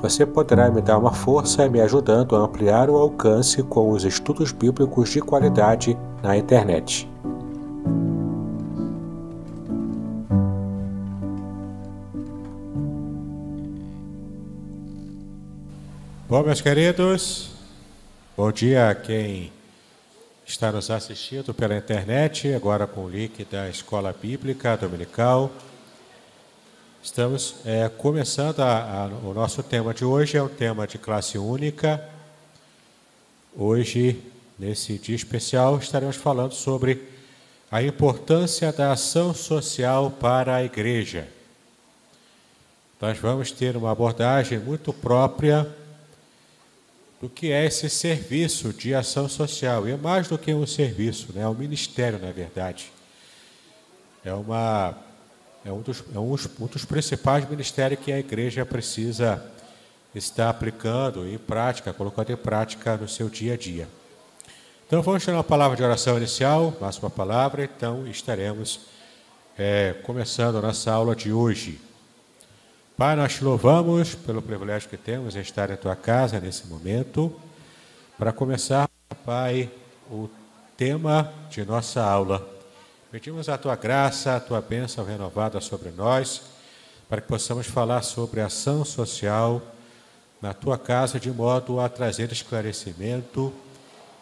Você poderá me dar uma força me ajudando a ampliar o alcance com os estudos bíblicos de qualidade na internet. Bom, meus queridos, bom dia a quem está nos assistindo pela internet, agora com o link da Escola Bíblica Dominical. Estamos é, começando a, a, o nosso tema de hoje, é um tema de classe única. Hoje, nesse dia especial, estaremos falando sobre a importância da ação social para a igreja. Nós vamos ter uma abordagem muito própria do que é esse serviço de ação social. E é mais do que um serviço, né? é um ministério, na verdade. É uma é um dos, é um, um dos principais ministérios que a igreja precisa estar aplicando em prática, colocando em prática no seu dia a dia. Então vamos ter uma palavra de oração inicial, máxima palavra, então estaremos é, começando a nossa aula de hoje. Pai, nós te louvamos pelo privilégio que temos em estar em tua casa nesse momento. Para começar, Pai, o tema de nossa aula Pedimos a tua graça, a tua bênção renovada sobre nós, para que possamos falar sobre ação social na tua casa, de modo a trazer esclarecimento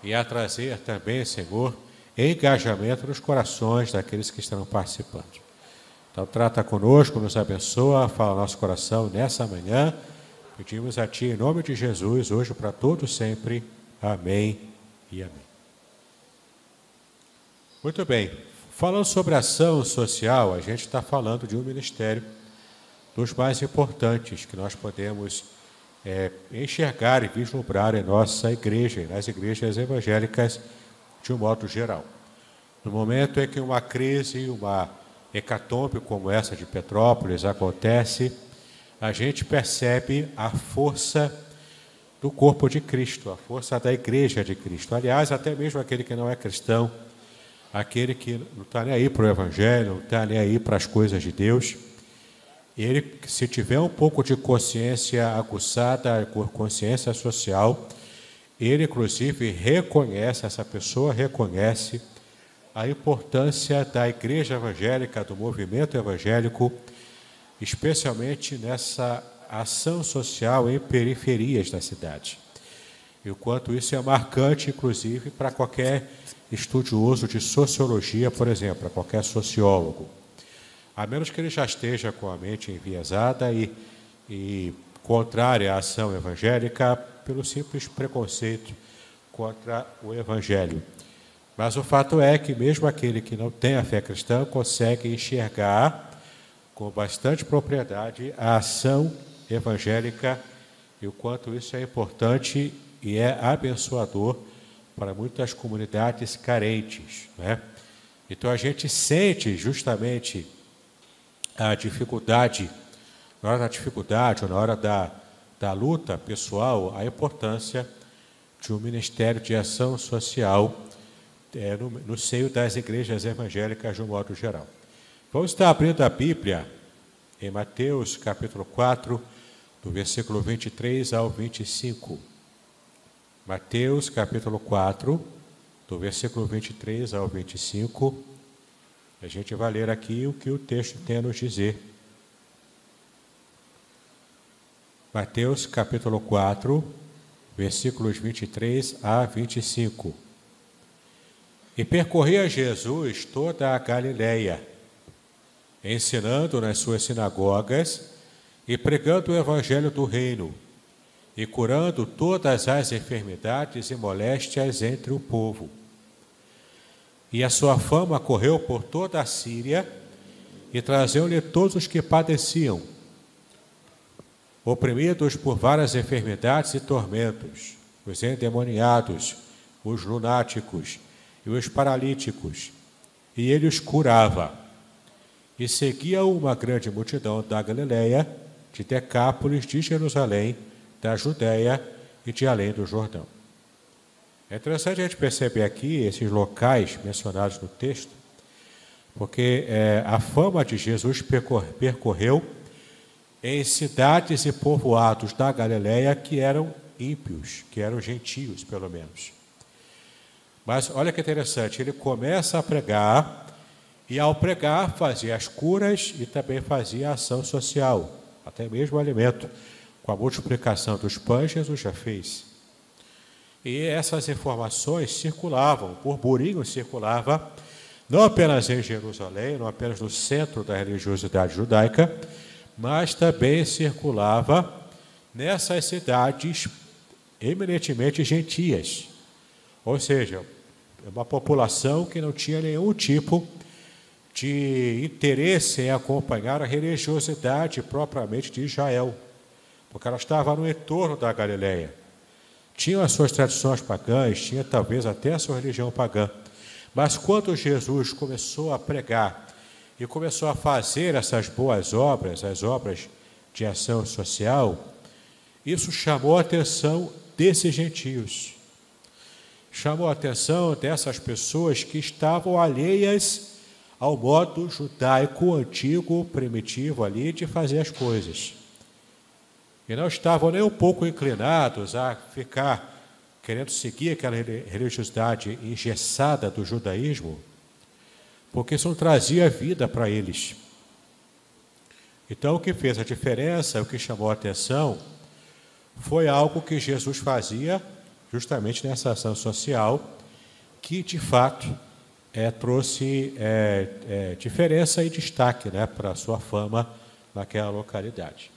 e a trazer também, Senhor, engajamento nos corações daqueles que estão participando. Então, trata conosco, nos abençoa, fala nosso coração nessa manhã. Pedimos a Ti, em nome de Jesus, hoje para todos sempre. Amém e amém. Muito bem. Falando sobre ação social, a gente está falando de um ministério dos mais importantes que nós podemos é, enxergar e vislumbrar em nossa igreja, nas igrejas evangélicas de um modo geral. No momento em que uma crise, uma hecatombe como essa de Petrópolis acontece, a gente percebe a força do corpo de Cristo, a força da igreja de Cristo. Aliás, até mesmo aquele que não é cristão aquele que não está nem aí para o Evangelho, não está nem aí para as coisas de Deus, ele, se tiver um pouco de consciência aguçada, consciência social, ele, inclusive, reconhece, essa pessoa reconhece a importância da igreja evangélica, do movimento evangélico, especialmente nessa ação social em periferias da cidade. E o quanto isso é marcante, inclusive, para qualquer estudioso de sociologia, por exemplo, a qualquer sociólogo. A menos que ele já esteja com a mente enviesada e, e contrária à ação evangélica pelo simples preconceito contra o evangelho. Mas o fato é que mesmo aquele que não tem a fé cristã consegue enxergar com bastante propriedade a ação evangélica e o quanto isso é importante e é abençoador para muitas comunidades carentes. Né? Então a gente sente justamente a dificuldade, na hora da dificuldade ou na hora da, da luta pessoal, a importância de um ministério de ação social é, no, no seio das igrejas evangélicas de um modo geral. Vamos estar abrindo a Bíblia em Mateus capítulo 4, do versículo 23 ao 25. Mateus capítulo 4, do versículo 23 ao 25. A gente vai ler aqui o que o texto tem a nos dizer. Mateus capítulo 4, versículos 23 a 25. E percorria Jesus toda a Galileia, ensinando nas suas sinagogas e pregando o evangelho do reino, e curando todas as enfermidades e moléstias entre o povo. E a sua fama correu por toda a Síria, e traziam-lhe todos os que padeciam, oprimidos por várias enfermidades e tormentos, os endemoniados, os lunáticos e os paralíticos, e ele os curava. E seguia uma grande multidão da Galiléia, de Decápolis, de Jerusalém, da Judéia e de além do Jordão. É interessante a gente perceber aqui esses locais mencionados no texto, porque é, a fama de Jesus percorreu em cidades e povoados da Galiléia que eram ímpios, que eram gentios, pelo menos. Mas olha que interessante, ele começa a pregar e ao pregar fazia as curas e também fazia ação social, até mesmo alimento. Com a multiplicação dos pães, Jesus já fez. E essas informações circulavam, o burburinho circulava, não apenas em Jerusalém, não apenas no centro da religiosidade judaica, mas também circulava nessas cidades eminentemente gentias. Ou seja, uma população que não tinha nenhum tipo de interesse em acompanhar a religiosidade propriamente de Israel, porque ela estava no entorno da Galileia. Tinha as suas tradições pagãs, tinha talvez até a sua religião pagã. Mas quando Jesus começou a pregar e começou a fazer essas boas obras, as obras de ação social, isso chamou a atenção desses gentios. Chamou a atenção dessas pessoas que estavam alheias ao modo judaico antigo, primitivo ali de fazer as coisas. E não estavam nem um pouco inclinados a ficar querendo seguir aquela religiosidade engessada do judaísmo, porque isso não trazia vida para eles. Então, o que fez a diferença, o que chamou a atenção, foi algo que Jesus fazia justamente nessa ação social, que de fato é, trouxe é, é, diferença e destaque né, para a sua fama naquela localidade.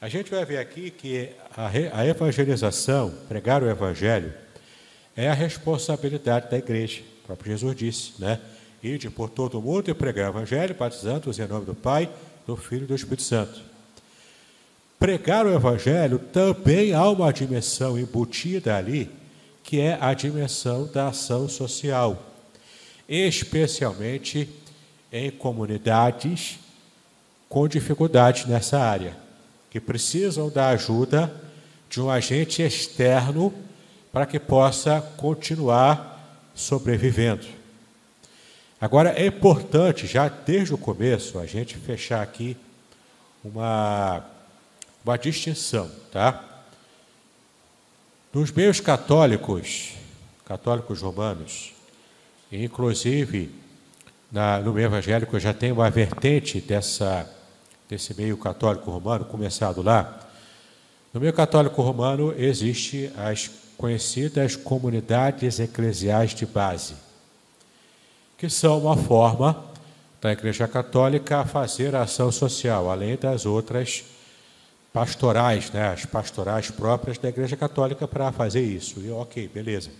A gente vai ver aqui que a, a evangelização, pregar o evangelho, é a responsabilidade da igreja. O próprio Jesus disse, né? Ide por todo o mundo e pregar o Evangelho, batizando-os em nome do Pai, do Filho e do Espírito Santo. Pregar o Evangelho também há uma dimensão embutida ali, que é a dimensão da ação social, especialmente em comunidades com dificuldades nessa área, que precisam da ajuda de um agente externo para que possa continuar sobrevivendo. Agora, é importante, já desde o começo, a gente fechar aqui uma, uma distinção, tá? Nos meios católicos, católicos romanos, inclusive na, no meio evangélico já tem uma vertente dessa, desse meio católico romano, começado lá. No meio católico romano existe as conhecidas comunidades eclesiais de base que são uma forma da Igreja Católica fazer ação social, além das outras pastorais, né, as pastorais próprias da Igreja Católica para fazer isso. E ok, beleza.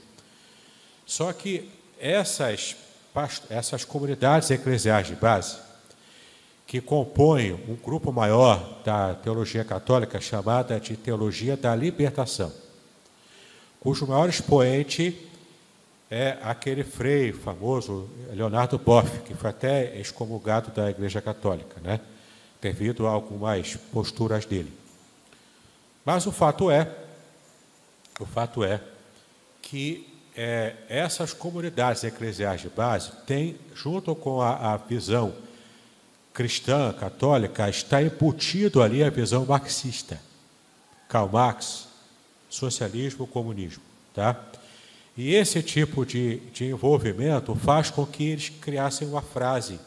Só que essas, essas comunidades eclesiais de base, que compõem um grupo maior da teologia católica chamada de teologia da libertação, cujo maior expoente é aquele frei famoso, Leonardo Boff, que foi até excomulgado da Igreja Católica, né? devido a algumas posturas dele. Mas o fato é, o fato é que é, essas comunidades eclesiais de base têm, junto com a, a visão cristã, católica, está embutido ali a visão marxista. Karl Marx, socialismo, comunismo, tá? E esse tipo de, de envolvimento faz com que eles criassem uma frase,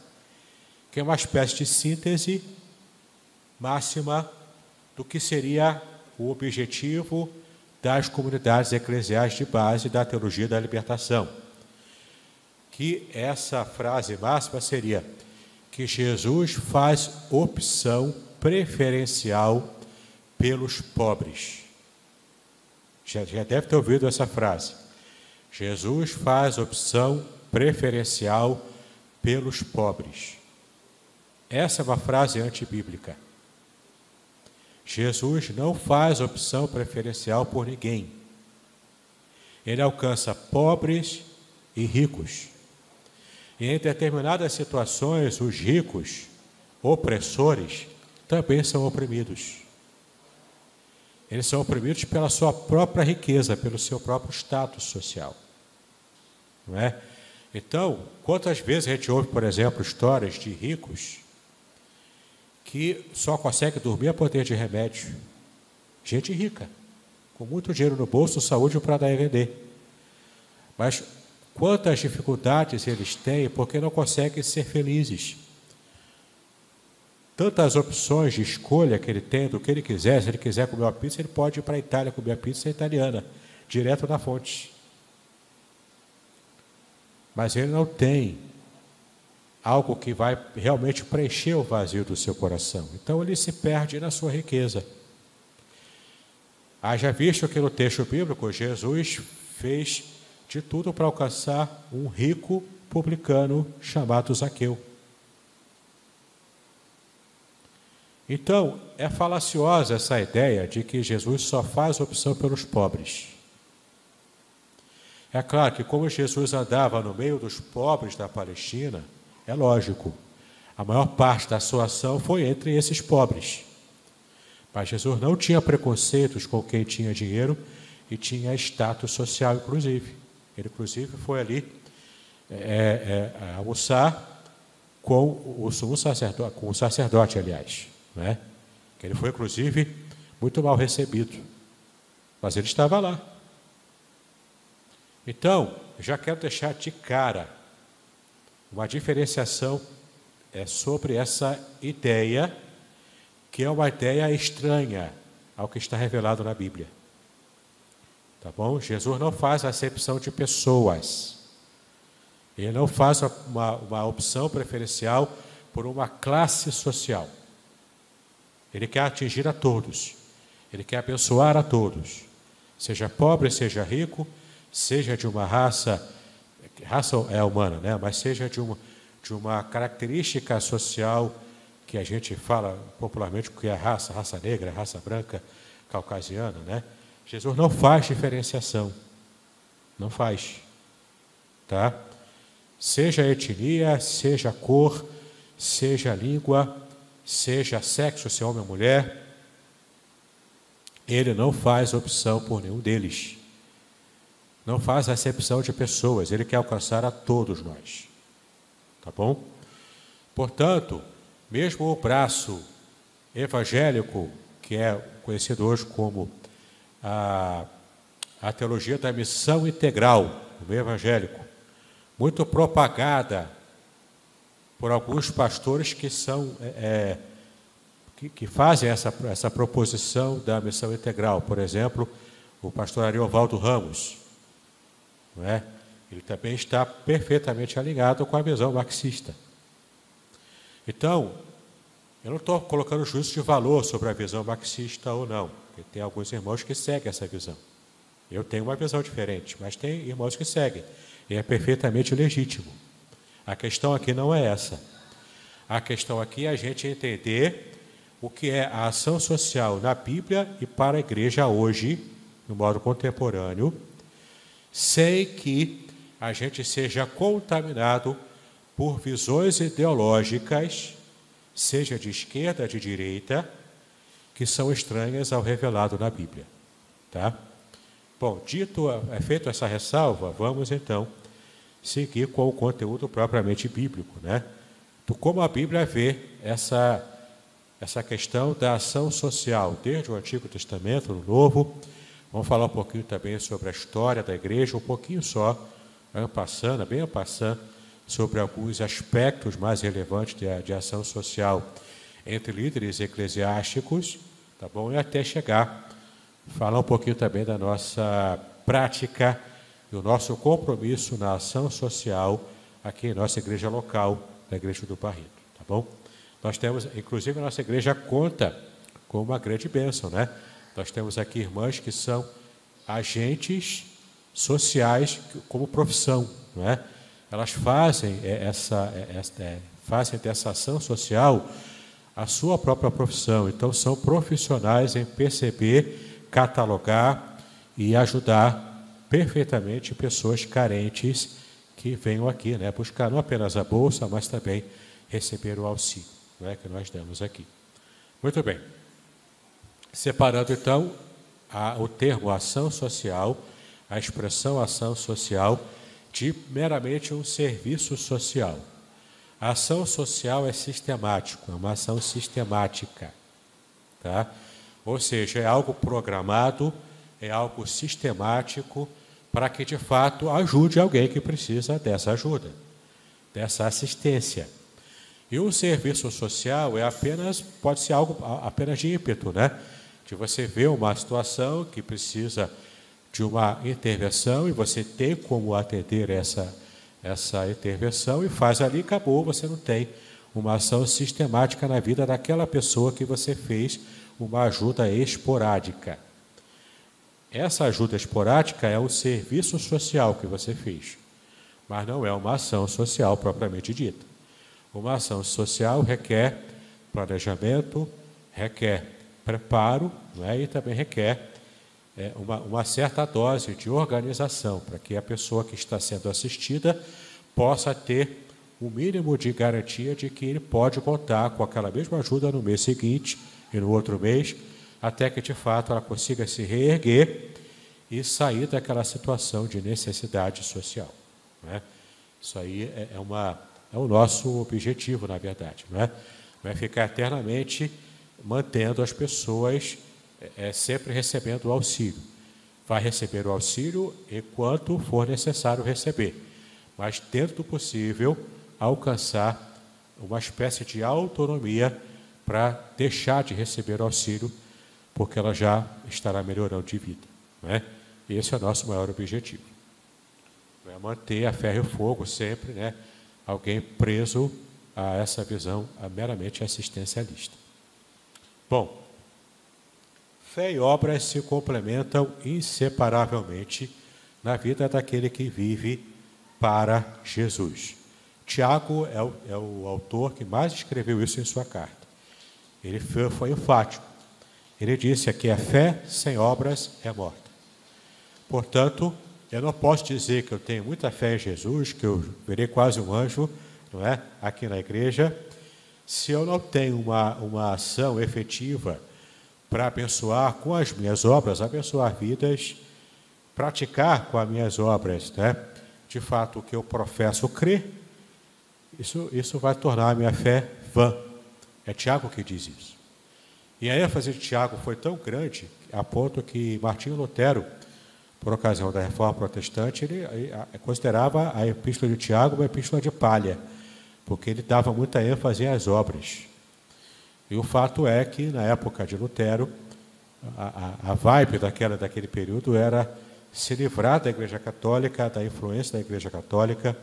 que é uma espécie de síntese máxima do que seria o objetivo das comunidades eclesiais de base da teologia da libertação. que essa frase máxima seria que Jesus faz opção preferencial pelos pobres. Já, já deve ter ouvido essa frase. Jesus faz opção preferencial pelos pobres. Essa é uma frase antibíblica. Jesus não faz opção preferencial por ninguém. Ele alcança pobres e ricos. E em determinadas situações, os ricos, opressores, também são oprimidos. Eles são oprimidos pela sua própria riqueza, pelo seu próprio status social. Não é? Então, quantas vezes a gente ouve, por exemplo, histórias de ricos que só conseguem dormir a poder de remédio? Gente rica, com muito dinheiro no bolso, saúde para dar e vender. Mas quantas dificuldades eles têm porque não conseguem ser felizes? Tantas opções de escolha que ele tem do que ele quiser. Se ele quiser comer uma pizza, ele pode ir para a Itália comer a pizza italiana, direto da fonte. Mas ele não tem algo que vai realmente preencher o vazio do seu coração. Então ele se perde na sua riqueza. Haja visto que no texto bíblico Jesus fez de tudo para alcançar um rico publicano chamado Zaqueu. Então, é falaciosa essa ideia de que Jesus só faz opção pelos pobres. É claro que, como Jesus andava no meio dos pobres da Palestina, é lógico, a maior parte da sua ação foi entre esses pobres. Mas Jesus não tinha preconceitos com quem tinha dinheiro e tinha status social, inclusive. Ele, inclusive, foi ali é, é, almoçar com o sumo sacerdote, com o sacerdote, aliás né? que ele foi, inclusive, muito mal recebido. Mas ele estava lá. Então, já quero deixar de cara uma diferenciação é, sobre essa ideia, que é uma ideia estranha ao que está revelado na Bíblia. Tá bom? Jesus não faz acepção de pessoas. Ele não faz uma, uma opção preferencial por uma classe social. Ele quer atingir a todos. Ele quer abençoar a todos. Seja pobre, seja rico, seja de uma raça, raça é humana, né? mas seja de uma, de uma característica social que a gente fala popularmente que é raça, raça negra, raça branca, caucasiana, né? Jesus não faz diferenciação. Não faz. Tá? Seja etnia, seja cor, seja língua, seja sexo, se é homem ou mulher, ele não faz opção por nenhum deles. Não faz acepção de pessoas, ele quer alcançar a todos nós. Tá bom? Portanto, mesmo o braço evangélico, que é conhecido hoje como a, a teologia da missão integral, o meio evangélico, muito propagada por alguns pastores que são é, é, que, que, fazem essa, essa proposição da missão integral. Por exemplo, o pastor Ariovaldo Ramos. Não é? Ele também está perfeitamente alinhado com a visão marxista. Então, eu não estou colocando juízo de valor sobre a visão marxista ou não, porque tem alguns irmãos que seguem essa visão. Eu tenho uma visão diferente, mas tem irmãos que seguem, e é perfeitamente legítimo. A questão aqui não é essa. A questão aqui é a gente entender o que é a ação social na Bíblia e para a igreja hoje, no modo contemporâneo, sem que a gente seja contaminado por visões ideológicas, seja de esquerda, de direita, que são estranhas ao revelado na Bíblia. Tá? Bom, dito, é feito essa ressalva, vamos então seguir com o conteúdo propriamente bíblico, né? Como a Bíblia vê essa essa questão da ação social, desde o Antigo Testamento, no Novo. Vamos falar um pouquinho também sobre a história da igreja, um pouquinho só, passando, bem passando, sobre alguns aspectos mais relevantes de, de ação social entre líderes eclesiásticos, tá bom? E até chegar falar um pouquinho também da nossa prática e o nosso compromisso na ação social aqui em nossa igreja local, da Igreja do Barreto, tá bom? Nós temos, inclusive, a nossa igreja conta com uma grande bênção, né? Nós temos aqui irmãs que são agentes sociais como profissão, não é? Elas fazem essa, essa é, fazem dessa ação social a sua própria profissão. Então, são profissionais em perceber, catalogar e ajudar perfeitamente pessoas carentes que venham aqui, né, buscar não apenas a bolsa, mas também receber o auxílio, né, que nós damos aqui. Muito bem. Separando então a, o termo ação social, a expressão ação social, de meramente um serviço social. A ação social é sistemático, é uma ação sistemática. Tá? Ou seja, é algo programado, é algo sistemático para que de fato ajude alguém que precisa dessa ajuda, dessa assistência. E o serviço social é apenas, pode ser algo apenas de ímpeto, né? De você ver uma situação que precisa de uma intervenção e você tem como atender essa, essa intervenção e faz ali, acabou, você não tem uma ação sistemática na vida daquela pessoa que você fez uma ajuda esporádica. Essa ajuda esporádica é o serviço social que você fez, mas não é uma ação social propriamente dita. Uma ação social requer planejamento, requer preparo é? e também requer é, uma, uma certa dose de organização para que a pessoa que está sendo assistida possa ter o mínimo de garantia de que ele pode contar com aquela mesma ajuda no mês seguinte e no outro mês até que de fato ela consiga se reerguer e sair daquela situação de necessidade social. Não é? Isso aí é, é, uma, é o nosso objetivo, na verdade. Não é, não é ficar eternamente mantendo as pessoas é, sempre recebendo o auxílio. Vai receber o auxílio enquanto for necessário receber, mas dentro do possível alcançar uma espécie de autonomia para deixar de receber o auxílio porque ela já estará melhorando de vida. Não é? Esse é o nosso maior objetivo. É manter a ferro e fogo sempre, né? alguém preso a essa visão a meramente assistencialista. Bom, fé e obras se complementam inseparavelmente na vida daquele que vive para Jesus. Tiago é o, é o autor que mais escreveu isso em sua carta. Ele foi, foi enfático. Ele disse que a fé sem obras é morta. Portanto, eu não posso dizer que eu tenho muita fé em Jesus, que eu verei quase um anjo, não é? Aqui na igreja, se eu não tenho uma, uma ação efetiva para abençoar com as minhas obras, abençoar vidas, praticar com as minhas obras, né? De fato, o que eu professo crer, isso, isso vai tornar a minha fé vã. É Tiago que diz isso. E a ênfase de Tiago foi tão grande, a ponto que Martinho Lutero, por ocasião da reforma protestante, ele considerava a epístola de Tiago uma epístola de palha, porque ele dava muita ênfase às obras. E o fato é que, na época de Lutero, a, a, vibe daquela, daquele período era se livrar da Igreja Católica, da influência da Igreja Católica,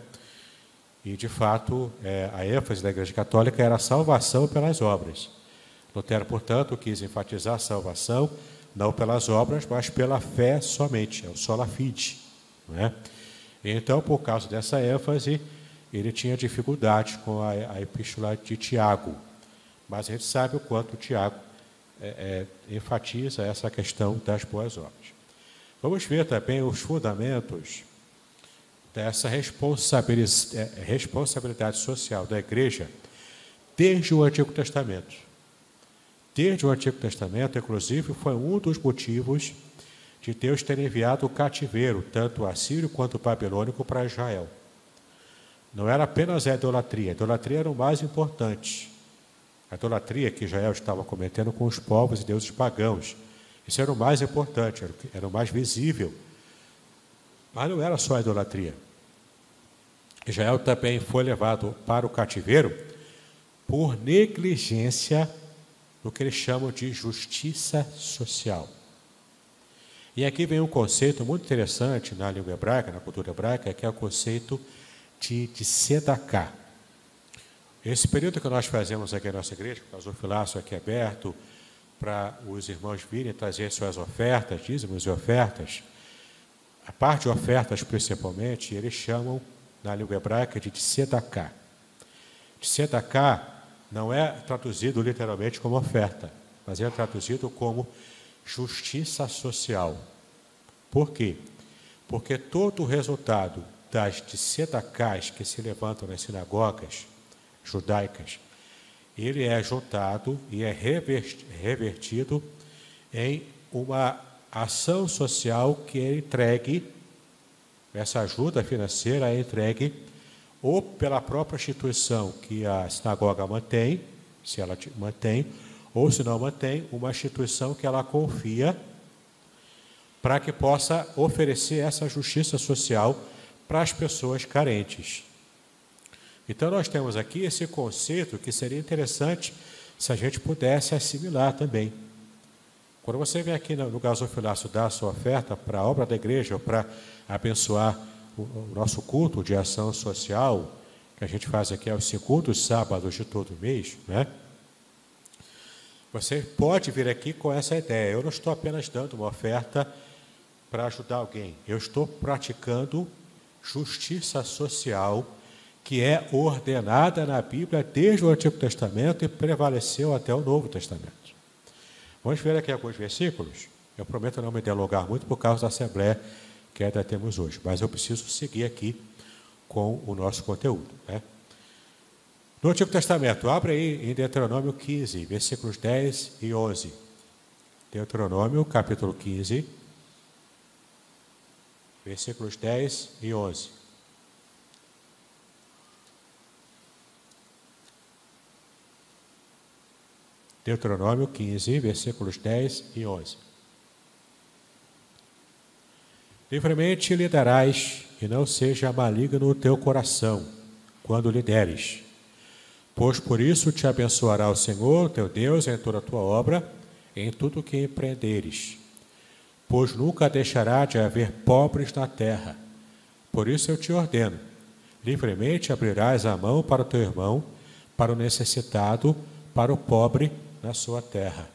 e, de fato, é, a ênfase da Igreja Católica era a salvação pelas obras. Lutero, portanto, quis enfatizar a salvação não pelas obras, mas pela fé somente, é o sola fide. É? Então, por causa dessa ênfase, ele tinha dificuldade com a, a epístola de Tiago. Mas a gente sabe o quanto Tiago é, é, enfatiza essa questão das boas obras. Vamos ver também os fundamentos dessa é, responsabilidade social da igreja desde o Antigo Testamento. Desde o Antigo Testamento, inclusive, foi um dos motivos de Deus ter enviado o cativeiro, tanto assírio quanto babilônico, para Israel. Não era apenas a idolatria, a idolatria era o mais importante. A idolatria que Israel estava cometendo com os povos e deuses pagãos. Isso era o mais importante, era o mais visível. Mas não era só a idolatria. Israel também foi levado para o cativeiro por negligência no que eles chamam de justiça social. E aqui vem um conceito muito interessante na língua hebraica, na cultura hebraica, que é o conceito de, de. Esse período que nós fazemos aqui na nossa igreja, o gasofilaço aqui aberto, para os irmãos virem trazer suas ofertas, dízimos e ofertas, a parte de ofertas principalmente, eles chamam na língua hebraica de Tzedakah. Tzedakah não é traduzido literalmente como oferta, mas é traduzido como justiça social. Por quê? Porque todo o resultado das tzedakás que se levantam nas sinagogas judaicas, ele é juntado e é revertido em uma ação social que é entregue, essa ajuda financeira é entregue ou pela própria instituição que a sinagoga mantém, se ela mantém, ou se não mantém, uma instituição que ela confia para que possa oferecer essa justiça social para as pessoas carentes. Então, nós temos aqui esse conceito que seria interessante se a gente pudesse assimilar também. Quando você vem aqui no gasofilaço dar a sua oferta para a obra da igreja, para abençoar o, nosso culto de ação social, que a gente faz aqui aos segundos sábados de todo mês, né? Você pode vir aqui com essa ideia. Eu não estou apenas dando uma oferta para ajudar alguém, eu estou praticando justiça social que é ordenada na Bíblia desde o Antigo Testamento e prevaleceu até o Novo Testamento. Vamos ver aqui alguns versículos. Eu prometo não me delongar muito por causa da Assembleia que ainda temos hoje, mas eu preciso seguir aqui com o nosso conteúdo. Né? No Antigo Testamento, abre aí em Deuteronômio 15, versículos 10 e 11. Deuteronômio, capítulo 15, versículos 10 e 11. Deuteronômio 15, versículos 10 e 11. Livremente lhe darás, e não seja maligno o teu coração, quando lhe deres. Pois por isso te abençoará o Senhor, teu Deus, em toda a tua obra, em tudo o que empreenderes. Pois nunca deixará de haver pobres na terra. Por isso eu te ordeno: livremente abrirás a mão para o teu irmão, para o necessitado, para o pobre na sua terra.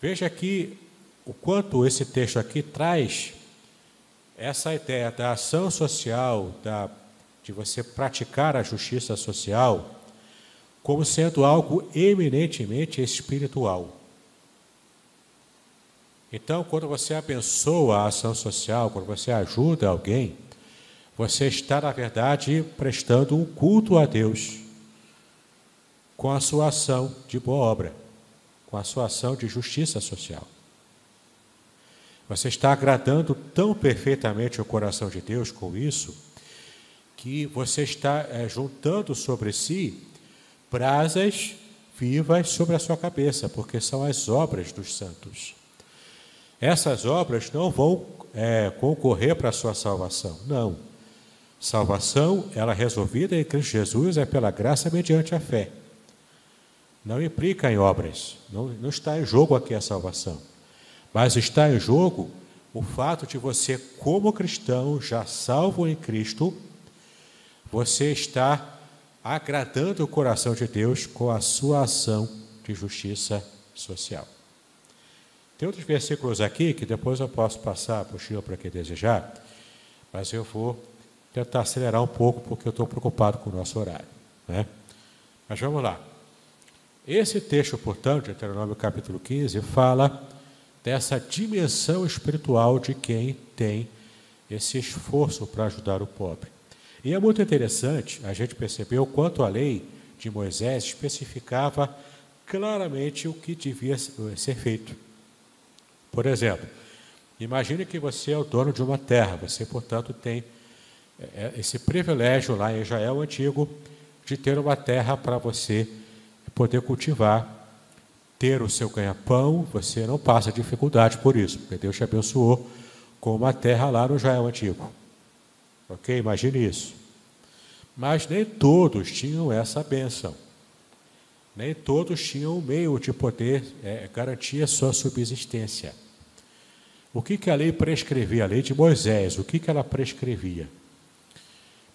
Veja aqui o quanto esse texto aqui traz essa ideia da ação social, da, de você praticar a justiça social, como sendo algo eminentemente espiritual. Então, quando você abençoa a ação social, quando você ajuda alguém, você está, na verdade, prestando um culto a Deus com a sua ação de boa obra, com a sua ação de justiça social. Você está agradando tão perfeitamente o coração de Deus com isso, que você está é, juntando sobre si brasas vivas sobre a sua cabeça, porque são as obras dos santos. Essas obras não vão é, concorrer para a sua salvação, não. Salvação, ela resolvida em Cristo Jesus, é pela graça mediante a fé não implica em obras, não, não está em jogo aqui a salvação, mas está em jogo o fato de você, como cristão, já salvo em Cristo, você está agradando o coração de Deus com a sua ação de justiça social. Tem outros versículos aqui que depois eu posso passar para o Chile para quem desejar, mas eu vou tentar acelerar um pouco porque eu estou preocupado com o nosso horário. Né? Mas vamos lá. Esse texto, portanto, de Deuteronômio capítulo 15, fala dessa dimensão espiritual de quem tem esse esforço para ajudar o pobre. E é muito interessante a gente perceber o quanto a lei de Moisés especificava claramente o que devia ser feito. Por exemplo, imagine que você é o dono de uma terra, você, portanto, tem é, é, esse privilégio lá em Israel antigo de ter uma terra para você poder cultivar, ter o seu ganha-pão, você não passa dificuldade por isso, porque Deus te abençoou com uma terra lá no Israel Antigo. Ok? Imagine isso. Mas nem todos tinham essa bênção. Nem todos tinham o meio de poder é, garantir a sua subsistência. O que, que a lei prescrevia? A lei de Moisés, o que, que ela prescrevia?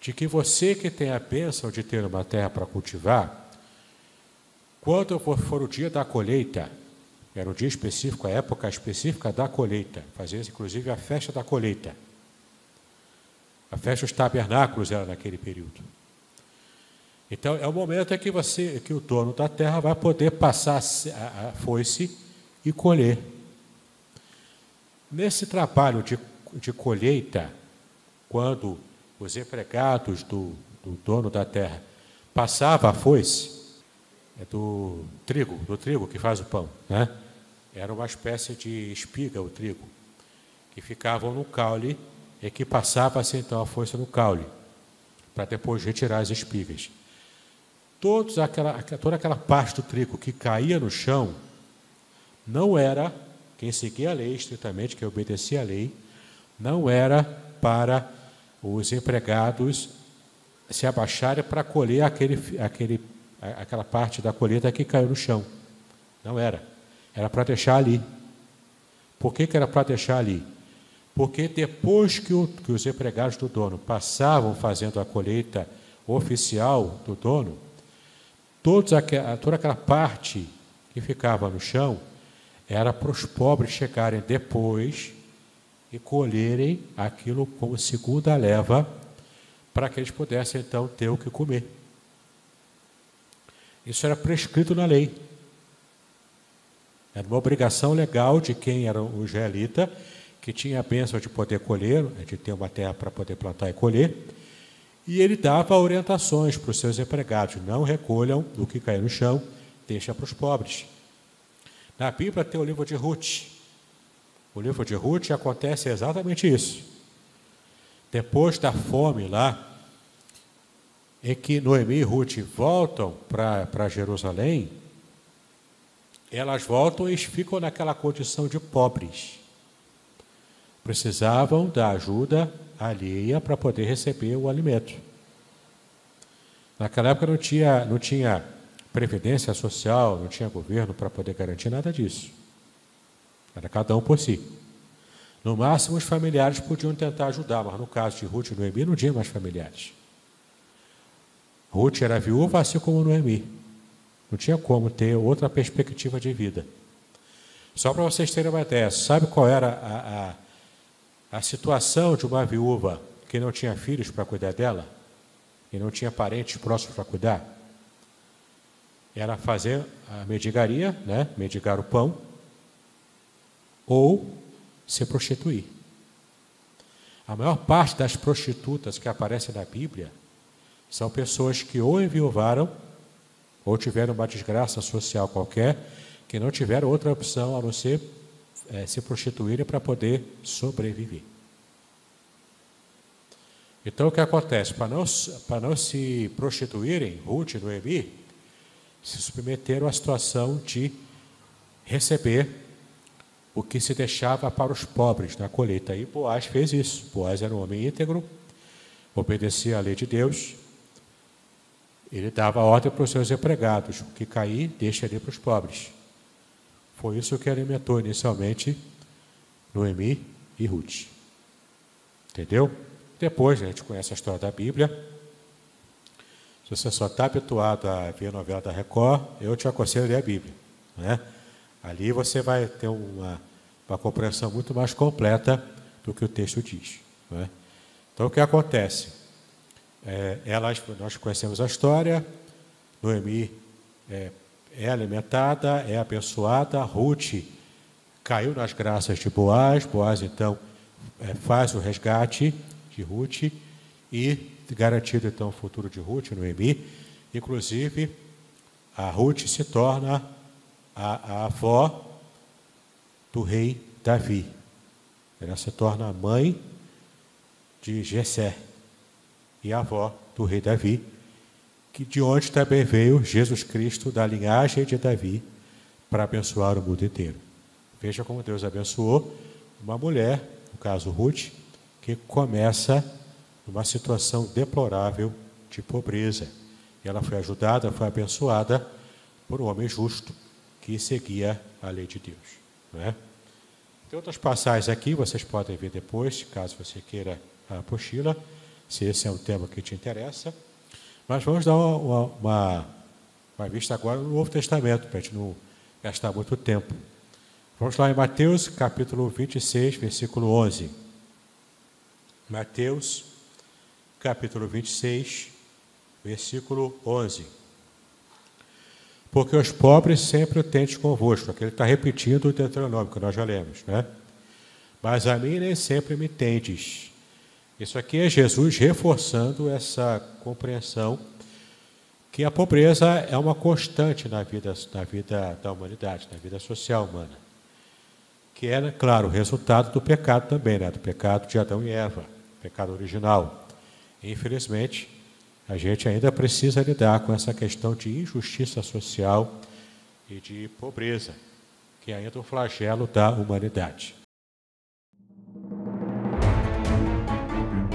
de que você que tem a bênção de ter uma terra para cultivar, quando for o dia da colheita, era o dia específico, a época específica da colheita, fazia inclusive a festa da colheita. A festa dos tabernáculos era naquele período. Então é o momento em que você, que o dono da terra vai poder passar a foice e colher. Nesse trabalho de, de colheita, quando os empregados do, do dono da terra passavam a foice, é do trigo, do trigo que faz o pão, né? Era uma espécie de espiga o trigo, que ficavam no caule e que passava-se então a foice no caule, para depois retirar as espigas. Todos aquela, toda aquela parte do trigo que caía no chão não era, quem seguia a lei estritamente, que obedecia à lei, não era para os empregados se abaixarem para colher aquele, aquele, aquela parte da colheita que caiu no chão. Não era. Era para deixar ali. Por que, que era para deixar ali? Porque depois que, o, que os empregados do dono passavam fazendo a colheita oficial do dono, todos aqua, toda aquela parte que ficava no chão era para os pobres chegarem depois e colherem aquilo como segunda leva, para que eles pudessem então ter o que comer. Isso era prescrito na lei. Era uma obrigação legal de quem era o israelita, que tinha a bênção de poder colher, de ter uma terra para poder plantar e colher, e ele dava orientações para os seus empregados: não recolham o que cai no chão, deixa para os pobres. Na Bíblia tem o livro de Ruth. O livro de Ruth acontece exatamente isso. Depois da fome lá, em que Noemi e Ruth voltam para Jerusalém, elas voltam e ficam naquela condição de pobres. Precisavam da ajuda alheia para poder receber o alimento. Naquela época não tinha, não tinha previdência social, não tinha governo para poder garantir nada disso. Era cada um por si. No máximo, os familiares podiam tentar ajudar, mas no caso de Ruth e Noemi, não tinha mais familiares. Ruth era viúva, assim como Noemi. Não tinha como ter outra perspectiva de vida. Só para vocês terem uma ideia, sabe qual era a, a, a situação de uma viúva que não tinha filhos para cuidar dela? E não tinha parentes próximos para cuidar? Era fazer a medigaria, né? medigar o pão, ou se prostituir. A maior parte das prostitutas que aparecem na Bíblia são pessoas que ou enviuvaram ou tiveram uma desgraça social qualquer, que não tiveram outra opção a não ser é, se prostituírem para poder sobreviver. Então o que acontece? Para não, para não se prostituírem, Ruth e Noemi se submeteram à situação de receber o que se deixava para os pobres na colheita. E Boaz fez isso. Boaz era um homem íntegro, obedecia à lei de Deus. Ele dava ordem para os seus empregados: o que cair, deixa ali para os pobres. Foi isso que alimentou inicialmente Noemi e Ruth. Entendeu? Depois, a gente conhece a história da Bíblia. Se você só está habituado a ver a novela da Record, eu te aconselho a ler a Bíblia. Né? Ali você vai ter uma, uma compreensão muito mais completa do que o texto diz. Né? Então, o que acontece? É, elas, nós conhecemos a história, Noemi é, é alimentada, é abençoada, Ruth caiu nas graças de Boaz, Boaz então é, faz o resgate de Ruth e garantido então o futuro de Ruth, Noemi. Inclusive, a Ruth se torna a, a avó do rei Davi. Ela se torna a mãe de Jessé e avó do rei Davi, que de onde também veio Jesus Cristo da linhagem de Davi para abençoar o mundo inteiro. Veja como Deus abençoou uma mulher, no caso Ruth, que começa numa situação deplorável de pobreza. Ela foi ajudada, foi abençoada por um homem justo que seguia a lei de Deus. Não é? Tem outras passagens aqui, vocês podem ver depois, caso você queira a apostila. Se esse é um tema que te interessa. Mas vamos dar uma, uma, uma vista agora no Novo Testamento, para a gente não gastar muito tempo. Vamos lá em Mateus, capítulo 26, versículo 11. Mateus, capítulo 26, versículo 11. Porque os pobres sempre o tendes convosco. Aqui ele está repetindo o Deuteronômio, que nós já lemos, né? Mas a mim nem sempre me tendes. Isso aqui é Jesus reforçando essa compreensão que a pobreza é uma constante na vida, na vida da humanidade, na vida social humana. Que é, claro, resultado do pecado também, né? do pecado de Adão e Eva, pecado original. Infelizmente, a gente ainda precisa lidar com essa questão de injustiça social e de pobreza, que ainda é um flagelo da humanidade.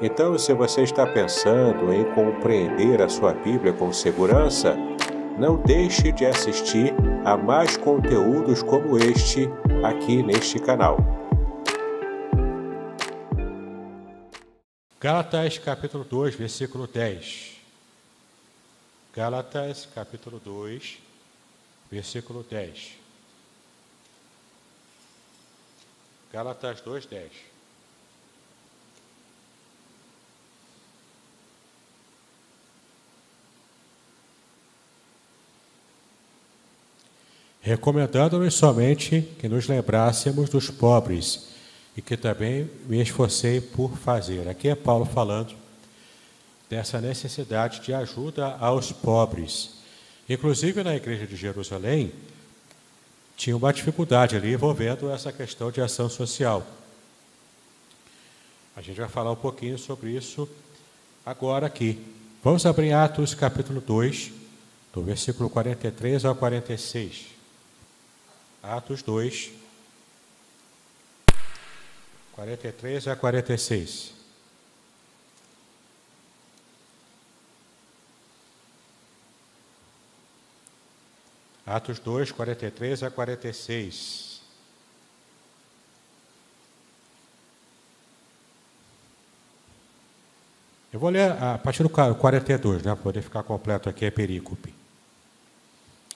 Então, se você está pensando em compreender a sua Bíblia com segurança, não deixe de assistir a mais conteúdos como este aqui neste canal. Gálatas capítulo 2, versículo 10. Gálatas capítulo 2, versículo 10. Gálatas 2, 10. Recomendando-nos somente que nos lembrássemos dos pobres e que também me esforcei por fazer. Aqui é Paulo falando dessa necessidade de ajuda aos pobres. Inclusive na igreja de Jerusalém, tinha uma dificuldade ali envolvendo essa questão de ação social. A gente vai falar um pouquinho sobre isso agora aqui. Vamos abrir Atos capítulo 2, do versículo 43 ao 46. Atos 2, 43 a 46. Atos 2, 43 a 46. Eu vou ler a partir do 42, né, para poder ficar completo aqui, é perícope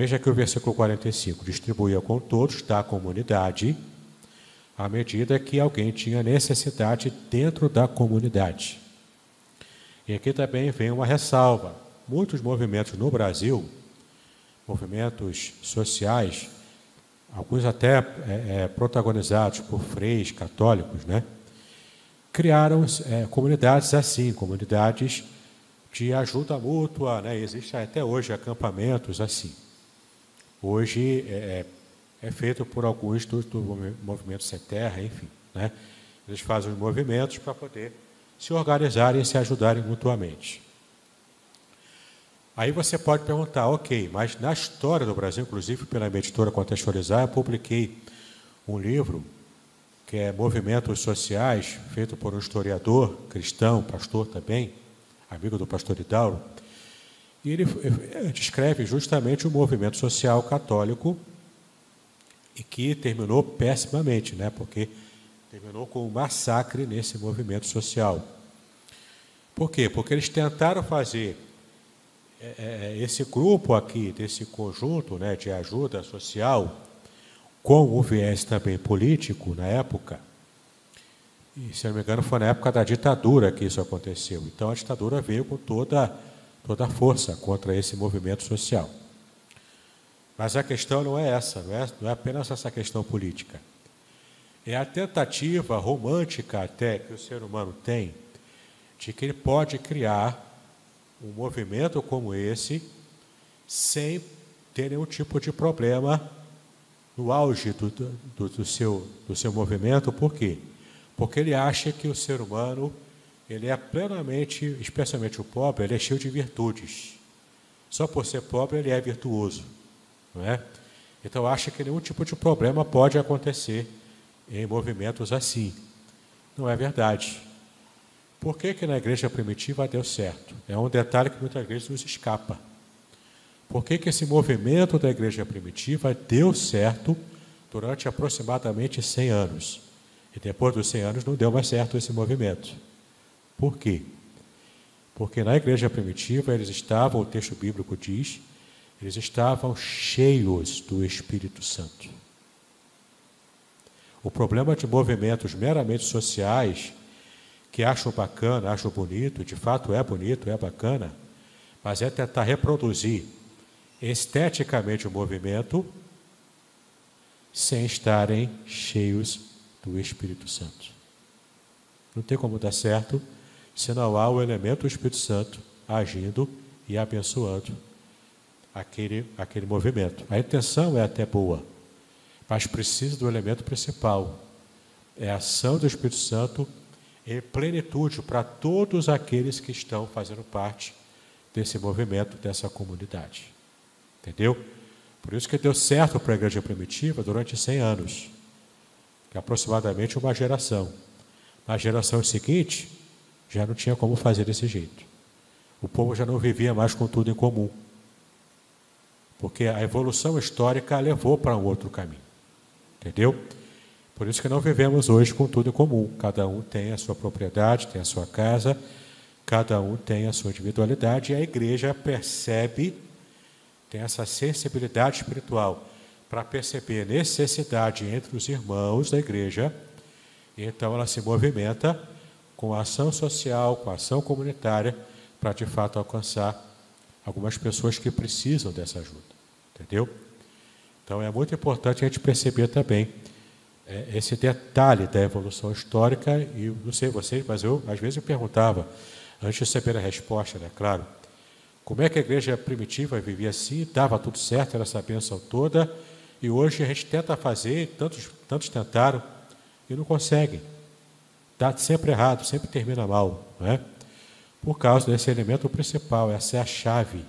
Veja aqui o versículo 45: distribuía com todos da comunidade, à medida que alguém tinha necessidade dentro da comunidade. E aqui também vem uma ressalva: muitos movimentos no Brasil, movimentos sociais, alguns até é, é, protagonizados por freis católicos, né? criaram é, comunidades assim, comunidades de ajuda mútua, né? existem até hoje acampamentos assim hoje é, é, é feito por alguns do, do movimento Sem Terra, enfim. Né? Eles fazem os movimentos para poder se organizarem e se ajudarem mutuamente. Aí você pode perguntar, ok, mas na história do Brasil, inclusive pela editora Contextualizar, eu publiquei um livro que é Movimentos Sociais, feito por um historiador cristão, pastor também, amigo do pastor Idauro, e ele descreve justamente o movimento social católico e que terminou pessimamente, né? porque terminou com um massacre nesse movimento social. Por quê? Porque eles tentaram fazer é, esse grupo aqui, desse conjunto né, de ajuda social, com o viés também político na época, e se não me engano foi na época da ditadura que isso aconteceu. Então a ditadura veio com toda toda a força contra esse movimento social. Mas a questão não é essa, não é, não é apenas essa questão política. É a tentativa romântica até que o ser humano tem de que ele pode criar um movimento como esse sem ter nenhum tipo de problema no auge do, do, do, seu, do seu movimento. Por quê? Porque ele acha que o ser humano ele é plenamente, especialmente o pobre, ele é cheio de virtudes. Só por ser pobre ele é virtuoso, não é? Então acha que nenhum tipo de problema pode acontecer em movimentos assim. Não é verdade. Por que, que na igreja primitiva deu certo? É um detalhe que muitas vezes nos escapa. Por que, que esse movimento da igreja primitiva deu certo durante aproximadamente 100 anos? E depois dos 100 anos não deu mais certo esse movimento. Por quê? Porque na igreja primitiva eles estavam, o texto bíblico diz, eles estavam cheios do Espírito Santo. O problema de movimentos meramente sociais que acho bacana, acho bonito, de fato é bonito, é bacana, mas é tentar reproduzir esteticamente o movimento sem estarem cheios do Espírito Santo. Não tem como dar certo se não há o elemento do Espírito Santo agindo e abençoando aquele, aquele movimento. A intenção é até boa, mas precisa do elemento principal. É a ação do Espírito Santo em plenitude para todos aqueles que estão fazendo parte desse movimento, dessa comunidade. Entendeu? Por isso que deu certo para a igreja primitiva durante 100 anos, que é aproximadamente uma geração. Na geração seguinte, já não tinha como fazer desse jeito. O povo já não vivia mais com tudo em comum. Porque a evolução histórica levou para um outro caminho. Entendeu? Por isso que não vivemos hoje com tudo em comum. Cada um tem a sua propriedade, tem a sua casa, cada um tem a sua individualidade e a igreja percebe, tem essa sensibilidade espiritual para perceber necessidade entre os irmãos da igreja. Então ela se movimenta com a ação social, com a ação comunitária, para de fato alcançar algumas pessoas que precisam dessa ajuda. Entendeu? Então é muito importante a gente perceber também é, esse detalhe da evolução histórica, e não sei vocês, mas eu às vezes eu perguntava, antes de saber a resposta, né, claro, como é que a igreja primitiva vivia assim, dava tudo certo, era essa bênção toda, e hoje a gente tenta fazer, tantos, tantos tentaram, e não conseguem. Dá sempre errado, sempre termina mal, não é? Por causa desse elemento principal, essa é a chave,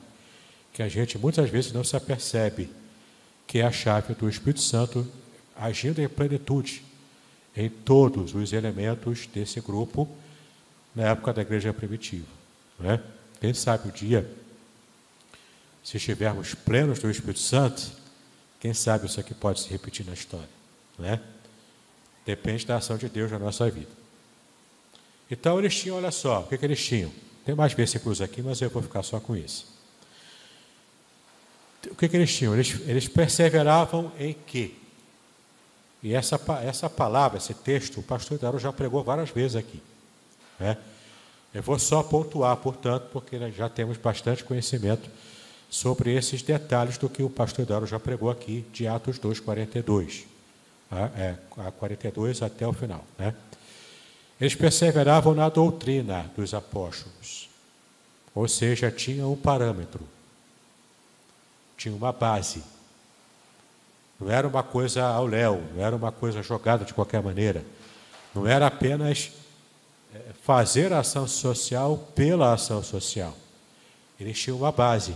que a gente muitas vezes não se apercebe, que é a chave do Espírito Santo agindo em plenitude em todos os elementos desse grupo na época da igreja primitiva. Não é? Quem sabe o dia, se estivermos plenos do Espírito Santo, quem sabe isso aqui pode se repetir na história. Não é? Depende da ação de Deus na nossa vida. Então eles tinham, olha só, o que, que eles tinham? Tem mais versículos aqui, mas eu vou ficar só com isso. O que, que eles tinham? Eles, eles perseveravam em quê? E essa, essa palavra, esse texto, o pastor Daro já pregou várias vezes aqui. Né? Eu vou só pontuar, portanto, porque já temos bastante conhecimento sobre esses detalhes do que o pastor Daro já pregou aqui, de Atos 2, 42. Tá? É, a 42 até o final. Né? Eles perseveravam na doutrina dos apóstolos, ou seja, tinham um parâmetro, tinha uma base. Não era uma coisa ao léu, não era uma coisa jogada de qualquer maneira. Não era apenas é, fazer a ação social pela ação social. Eles tinham uma base.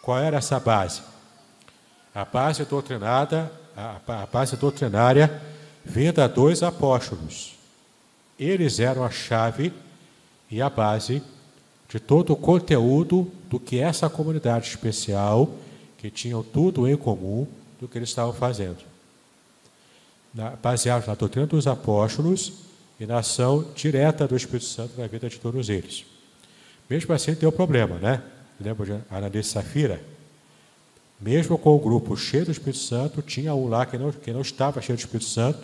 Qual era essa base? A base doutrinada, a base doutrinária vinda dos apóstolos. Eles eram a chave e a base de todo o conteúdo do que essa comunidade especial, que tinham tudo em comum, do que eles estavam fazendo. Na, baseados na doutrina dos apóstolos e na ação direta do Espírito Santo na vida de todos eles. Mesmo assim, deu problema, né? Lembra de Ananias e Safira? Mesmo com o grupo cheio do Espírito Santo, tinha um lá que não, que não estava cheio do Espírito Santo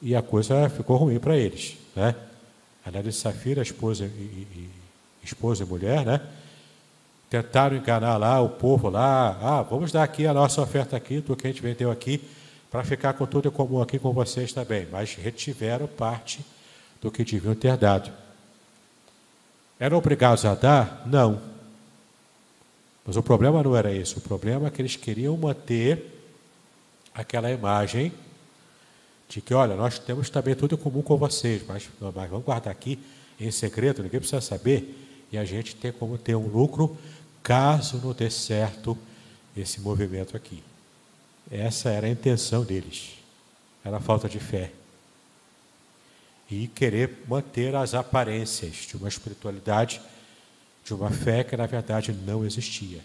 e a coisa ficou ruim para eles, né? Ananias e Safira, esposa e, e, esposa e mulher, né? Tentaram enganar lá o povo lá, ah, vamos dar aqui a nossa oferta aqui, do que a gente vendeu aqui, para ficar com tudo em comum aqui com vocês também. Mas retiveram parte do que deviam ter dado. Eram obrigados a dar? Não. Mas o problema não era isso. O problema é que eles queriam manter aquela imagem de que, olha, nós temos também tudo em comum com vocês, mas, mas vamos guardar aqui em segredo, ninguém precisa saber, e a gente tem como ter um lucro caso não dê certo esse movimento aqui. Essa era a intenção deles, era a falta de fé. E querer manter as aparências de uma espiritualidade, de uma fé que na verdade não existia.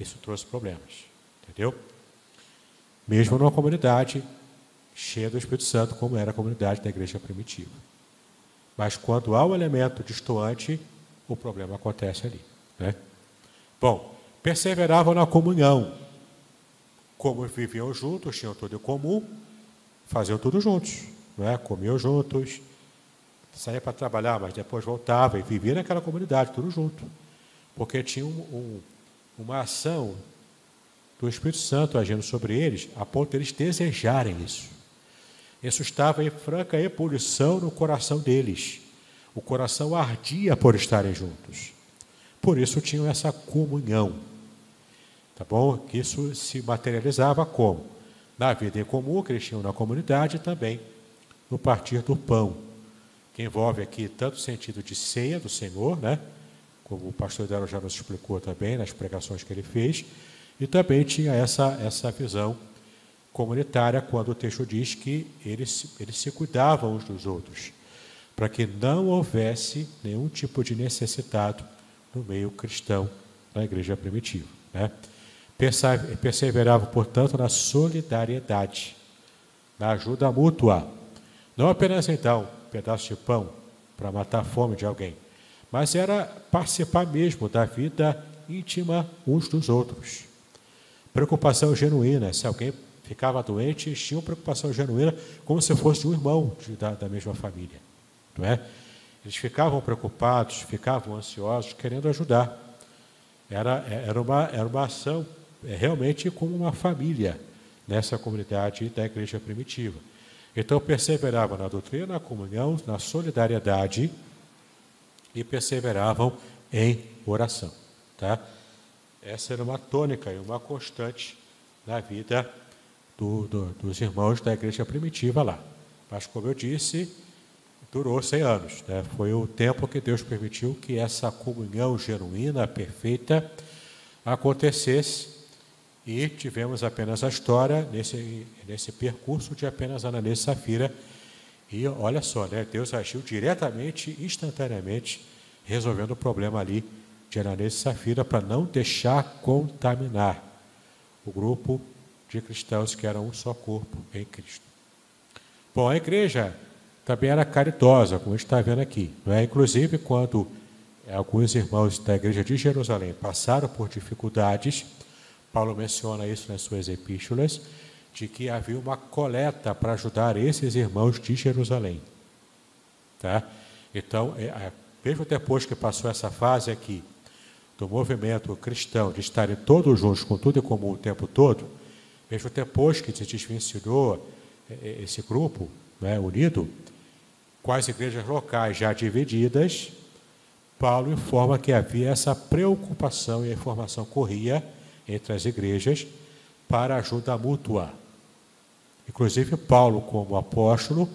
Isso trouxe problemas, entendeu? Mesmo numa comunidade cheia do Espírito Santo, como era a comunidade da igreja primitiva. Mas quando há um elemento distoante, o problema acontece ali. Né? Bom, perseveravam na comunhão. Como viviam juntos, tinham tudo em comum, faziam tudo juntos. Né? Comiam juntos, saíam para trabalhar, mas depois voltavam e viviam naquela comunidade, tudo junto. Porque tinha um, um, uma ação do Espírito Santo agindo sobre eles, a ponto de eles desejarem isso. Isso estava em franca ebulição no coração deles. O coração ardia por estarem juntos. Por isso tinham essa comunhão. Tá bom? Que isso se materializava como? Na vida em comum que na comunidade e também no partir do pão, que envolve aqui tanto o sentido de ceia do Senhor, né? Como o pastor Dero já nos explicou também nas pregações que ele fez, e também tinha essa, essa visão comunitária, quando o texto diz que eles, eles se cuidavam uns dos outros, para que não houvesse nenhum tipo de necessitado no meio cristão na igreja primitiva. Né? Perseveravam, portanto, na solidariedade, na ajuda mútua. Não apenas então um pedaço de pão para matar a fome de alguém, mas era participar mesmo da vida íntima uns dos outros. Preocupação genuína, se alguém ficava doente, eles tinham preocupação genuína, como se fosse um irmão de, da, da mesma família. Não é? Eles ficavam preocupados, ficavam ansiosos, querendo ajudar. Era, era, uma, era uma ação é, realmente como uma família nessa comunidade da igreja primitiva. Então, perseveravam na doutrina, na comunhão, na solidariedade e perseveravam em oração. Tá? Essa era uma tônica e uma constante na vida do, do, dos irmãos da igreja primitiva lá. Mas, como eu disse, durou 100 anos. Né? Foi o tempo que Deus permitiu que essa comunhão genuína, perfeita, acontecesse. E tivemos apenas a história nesse, nesse percurso de apenas Ananias e Safira. E olha só, né? Deus agiu diretamente, instantaneamente, resolvendo o problema ali de Ananias e Safira para não deixar contaminar o grupo de cristãos que eram um só corpo em Cristo. Bom, a igreja também era caridosa, como a gente está vendo aqui. É? Inclusive, quando alguns irmãos da igreja de Jerusalém passaram por dificuldades, Paulo menciona isso nas suas epístolas, de que havia uma coleta para ajudar esses irmãos de Jerusalém. Tá? Então, é, é, mesmo depois que passou essa fase aqui, do movimento cristão, de estarem todos juntos, com tudo em comum o tempo todo, mesmo depois que se desvencilhou é, é, esse grupo né, unido, com as igrejas locais já divididas, Paulo informa que havia essa preocupação e a informação corria entre as igrejas para ajuda mútua. Inclusive, Paulo, como apóstolo,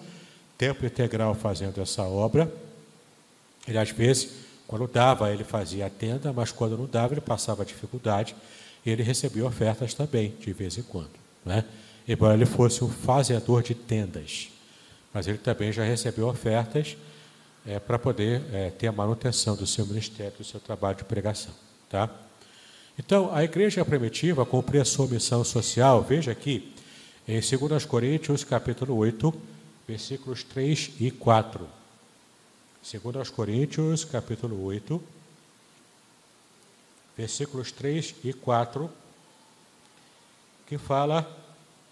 tempo integral fazendo essa obra, ele às vezes, quando dava, ele fazia a tenda, mas quando não dava, ele passava dificuldade ele recebia ofertas também, de vez em quando. Né? Embora ele fosse um fazedor de tendas, mas ele também já recebeu ofertas é, para poder é, ter a manutenção do seu ministério, do seu trabalho de pregação. Tá? Então, a igreja primitiva cumpria sua missão social, veja aqui, em 2 Coríntios, capítulo 8, versículos 3 e 4. 2 Coríntios, capítulo 8, versículos 3 e 4, que fala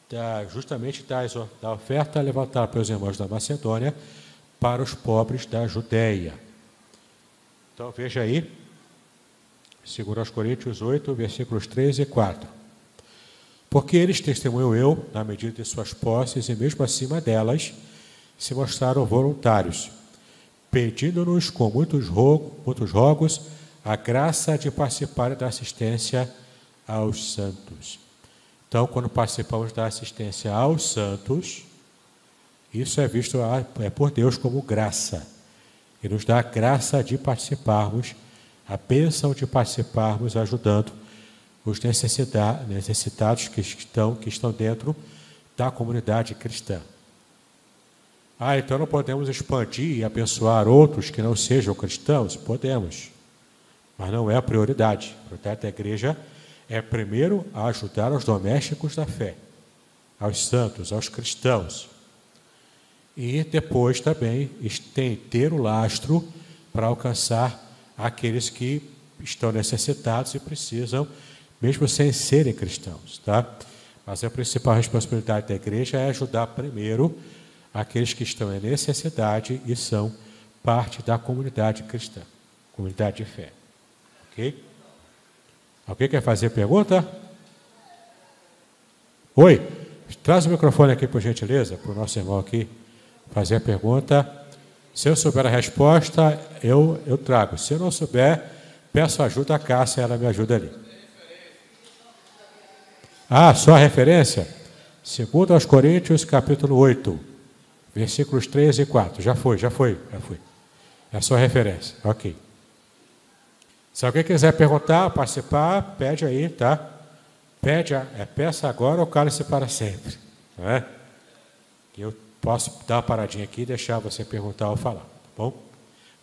da, justamente das, da oferta levantada pelos irmãos da Macedônia para os pobres da Judéia. Então veja aí, 2 Coríntios 8, versículos 3 e 4. Porque eles, testemunho eu, na medida de suas posses e mesmo acima delas, se mostraram voluntários, pedindo-nos com muitos, rogo, muitos rogos a graça de participar da assistência aos santos. Então, quando participamos da assistência aos santos, isso é visto é por Deus como graça. Ele nos dá a graça de participarmos, a bênção de participarmos, ajudando os necessitados que estão, que estão dentro da comunidade cristã. Ah, então não podemos expandir e abençoar outros que não sejam cristãos? Podemos, mas não é a prioridade. A da igreja é primeiro ajudar os domésticos da fé, aos santos, aos cristãos. E depois também ter o lastro para alcançar aqueles que estão necessitados e precisam, mesmo sem serem cristãos. Tá? Mas a principal responsabilidade da igreja é ajudar primeiro aqueles que estão em necessidade e são parte da comunidade cristã, comunidade de fé. Ok? Alguém quer fazer pergunta? Oi, traz o microfone aqui, por gentileza, para o nosso irmão aqui fazer a pergunta. Se eu souber a resposta, eu, eu trago. Se eu não souber, peço ajuda à Cássia, ela me ajuda ali. Ah, só a referência? Segundo aos Coríntios, capítulo 8, versículos 3 e 4. Já foi, já foi, já foi. É só referência. Ok. Se alguém quiser perguntar, participar, pede aí, tá? Pede, é, peça agora ou cale-se para sempre. Não é? Eu posso dar uma paradinha aqui e deixar você perguntar ou falar, tá bom?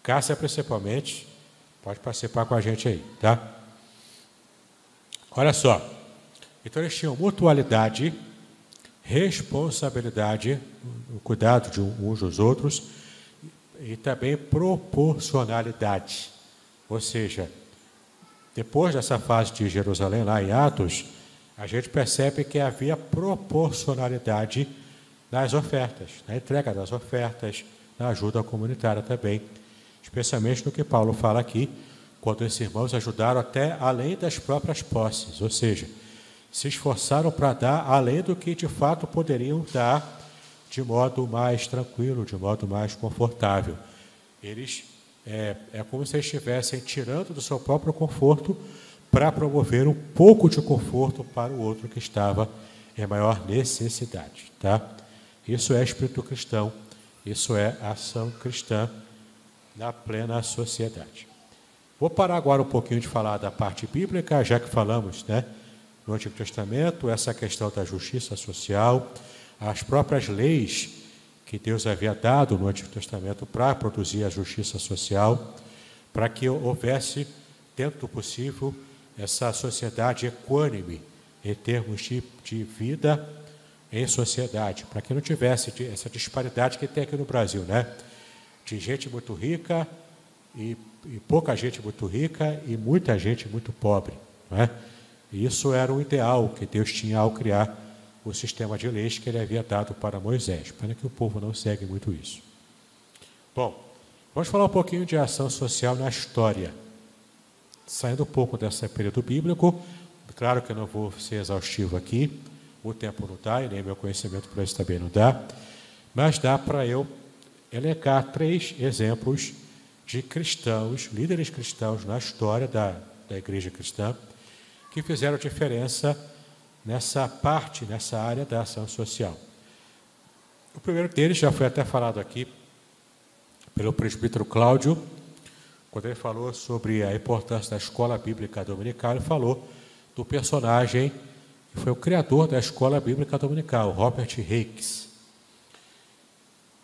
Cássia, principalmente, pode participar com a gente aí, tá? Olha só. Então eles tinham mutualidade, responsabilidade, o cuidado de uns dos outros e também proporcionalidade. Ou seja, depois dessa fase de Jerusalém, lá em Atos, a gente percebe que havia proporcionalidade nas ofertas, na entrega das ofertas, na ajuda comunitária também, especialmente no que Paulo fala aqui, quando esses irmãos ajudaram até além das próprias posses, ou seja, se esforçaram para dar além do que de fato poderiam dar de modo mais tranquilo, de modo mais confortável. Eles é, é como se estivessem tirando do seu próprio conforto para promover um pouco de conforto para o outro que estava em maior necessidade. Tá? Isso é espírito cristão, isso é ação cristã na plena sociedade. Vou parar agora um pouquinho de falar da parte bíblica, já que falamos né, no Antigo Testamento, essa questão da justiça social, as próprias leis que Deus havia dado no Antigo Testamento para produzir a justiça social, para que houvesse, dentro do possível, essa sociedade equânime em termos de, de vida em sociedade, para que não tivesse essa disparidade que tem aqui no Brasil, né? De gente muito rica e, e pouca gente muito rica e muita gente muito pobre, é? E isso era o ideal que Deus tinha ao criar o sistema de leis que ele havia dado para Moisés. Pena que o povo não segue muito isso. Bom, vamos falar um pouquinho de ação social na história. Saindo um pouco desse período bíblico, claro que eu não vou ser exaustivo aqui, o tempo não dá, e nem meu conhecimento para isso também não dá, mas dá para eu elencar três exemplos de cristãos, líderes cristãos na história da, da igreja cristã, que fizeram diferença nessa parte, nessa área da ação social. O primeiro deles já foi até falado aqui pelo presbítero Cláudio, quando ele falou sobre a importância da escola bíblica dominical, ele falou do personagem que foi o criador da escola bíblica dominical, Robert Hicks.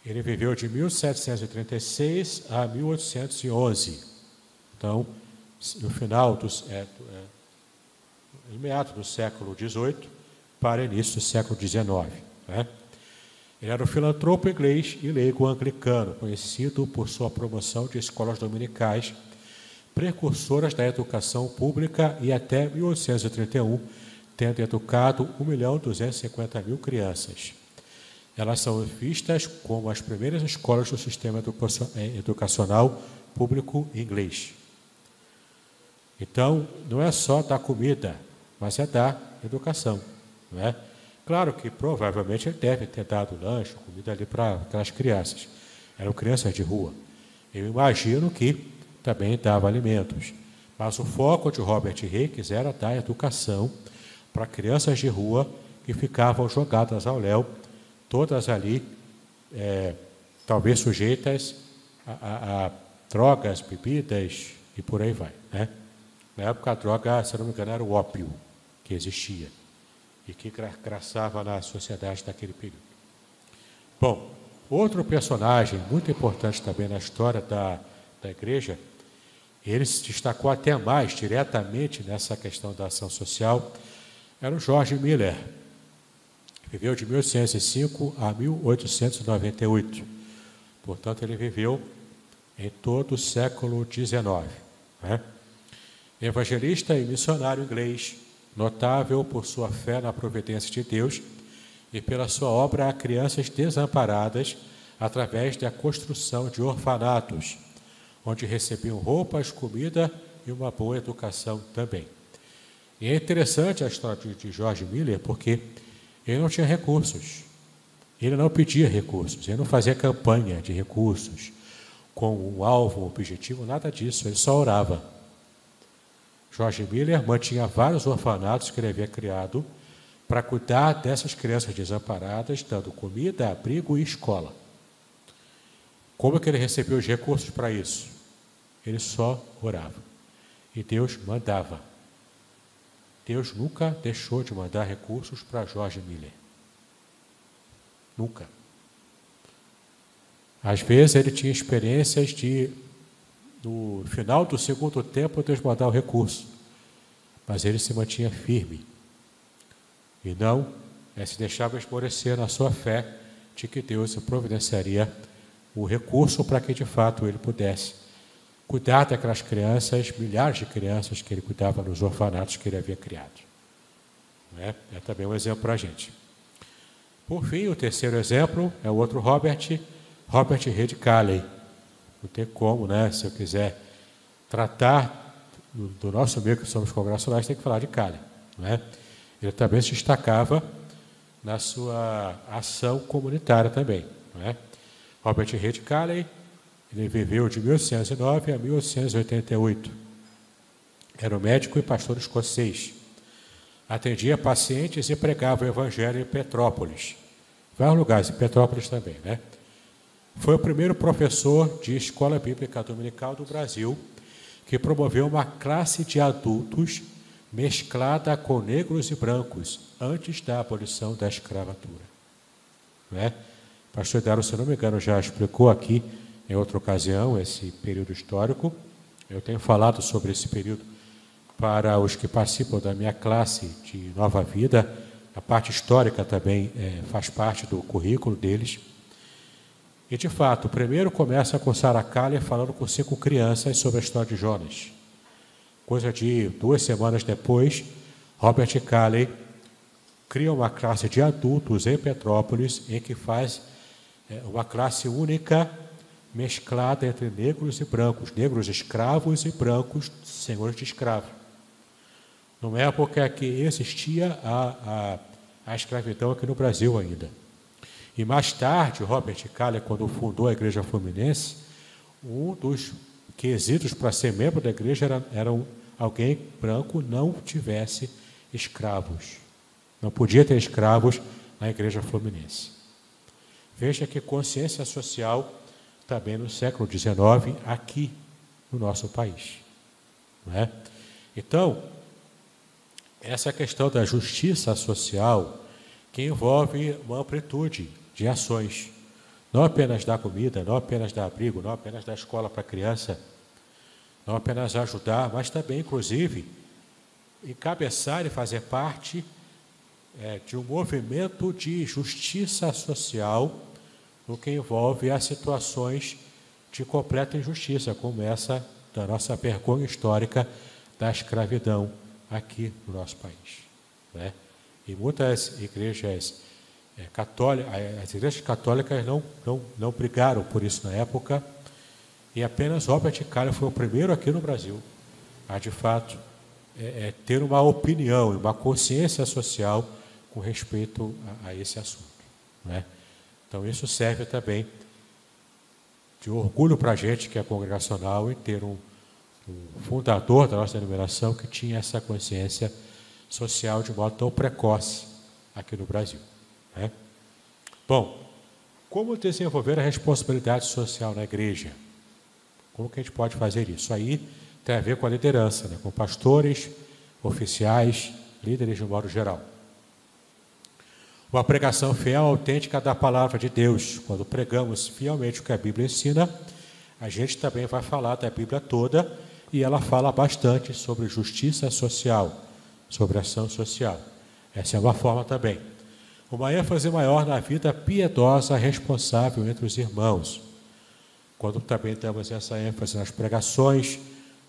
Ele viveu de 1736 a 1811. Então, no final dos, é, em meados do século XVIII para início do século XIX. Né? Ele era um filantropo inglês e leigo anglicano, conhecido por sua promoção de escolas dominicais, precursoras da educação pública e até 1831, tendo educado 1 milhão 250 mil crianças. elas são vistas como as primeiras escolas do sistema eh, educacional público inglês. Então, não é só dar comida, mas é dar educação. Não é? Claro que provavelmente ele deve ter dado lanche, comida ali para aquelas crianças. Eram crianças de rua. Eu imagino que também dava alimentos. Mas o foco de Robert Reis era dar educação para crianças de rua que ficavam jogadas ao léu, todas ali, é, talvez sujeitas a, a, a, drogas, bebidas e por aí vai. Né? Na época, a droga, se não me engano, era o ópio que existia e que graçava na sociedade daquele período. Bom, outro personagem muito importante também na história da, da igreja, ele se destacou até mais diretamente nessa questão da ação social, era o George Miller. Viveu de 1805 a 1898. Portanto, ele viveu em todo o século XIX. Né? Evangelista e missionário inglês, notável por sua fé na providência de Deus e pela sua obra a crianças desamparadas através da construção de orfanatos, onde recebiam roupas, comida e uma boa educação também. E é interessante a história de George Miller porque ele não tinha recursos, ele não pedia recursos, ele não fazia campanha de recursos com um alvo, um objetivo, nada disso, ele só orava. Jorge Miller mantinha vários orfanatos que ele havia criado para cuidar dessas crianças desamparadas, dando comida, abrigo e escola. Como é que ele recebeu os recursos para isso? Ele só orava. E Deus mandava. Deus nunca deixou de mandar recursos para Jorge Miller. Nunca. Às vezes ele tinha experiências de no final do segundo tempo, mandar o recurso. Mas ele se mantinha firme. E não é, se deixava esmorecer na sua fé de que Deus providenciaria o recurso para que de fato ele pudesse cuidar daquelas crianças, milhares de crianças que ele cuidava nos orfanatos que ele havia criado. É, é também um exemplo para a gente. Por fim, o terceiro exemplo é o outro Robert, Robert Calley não tem como, né? Se eu quiser tratar do, do nosso meio que somos congressionais, tem que falar de Cali. Né? Ele também se destacava na sua ação comunitária também. Né? Robert Reed Calley, ele viveu de 1809 a 1888. Era um médico e pastor escocês. Atendia pacientes e pregava o evangelho em Petrópolis. Vários lugares, em Petrópolis também, né? Foi o primeiro professor de escola bíblica dominical do Brasil que promoveu uma classe de adultos mesclada com negros e brancos antes da abolição da escravatura. Né? Pastor Daro, se não me engano, já explicou aqui em outra ocasião esse período histórico. Eu tenho falado sobre esse período para os que participam da minha classe de Nova Vida. A parte histórica também é, faz parte do currículo deles. E de fato, o primeiro começa com Sarah Kaller falando com cinco crianças sobre a história de Jonas. Coisa de duas semanas depois, Robert Calley cria uma classe de adultos em Petrópolis em que faz é, uma classe única mesclada entre negros e brancos, negros escravos e brancos senhores de escravo. Numa época que existia a, a, a escravidão aqui no Brasil ainda. E mais tarde, Robert Calle, quando fundou a Igreja Fluminense, um dos quesitos para ser membro da igreja era, era alguém branco não tivesse escravos. Não podia ter escravos na Igreja Fluminense. Veja que consciência social também no século XIX aqui no nosso país. Não é? Então, essa questão da justiça social que envolve uma amplitude de ações. Não apenas dar comida, não apenas dar abrigo, não apenas dar escola para a criança, não apenas ajudar, mas também, inclusive, encabeçar e fazer parte é, de um movimento de justiça social no que envolve as situações de completa injustiça, como essa da nossa vergonha histórica da escravidão aqui no nosso país. Né? E muitas igrejas é, católica, as igrejas católicas não, não, não brigaram por isso na época, e apenas Robert Calha foi o primeiro aqui no Brasil a, de fato, é, é, ter uma opinião e uma consciência social com respeito a, a esse assunto. Né? Então, isso serve também de orgulho para a gente que é congregacional e ter um, um fundador da nossa denominação que tinha essa consciência social de modo tão precoce aqui no Brasil. Né? Bom, como desenvolver a responsabilidade social na igreja? Como que a gente pode fazer isso? Aí tem a ver com a liderança, né? com pastores, oficiais, líderes de modo geral. Uma pregação fiel, autêntica da palavra de Deus. Quando pregamos fielmente o que a Bíblia ensina, a gente também vai falar da Bíblia toda e ela fala bastante sobre justiça social, sobre ação social. Essa é uma forma também. Uma ênfase maior na vida piedosa responsável entre os irmãos. Quando também temos essa ênfase nas pregações,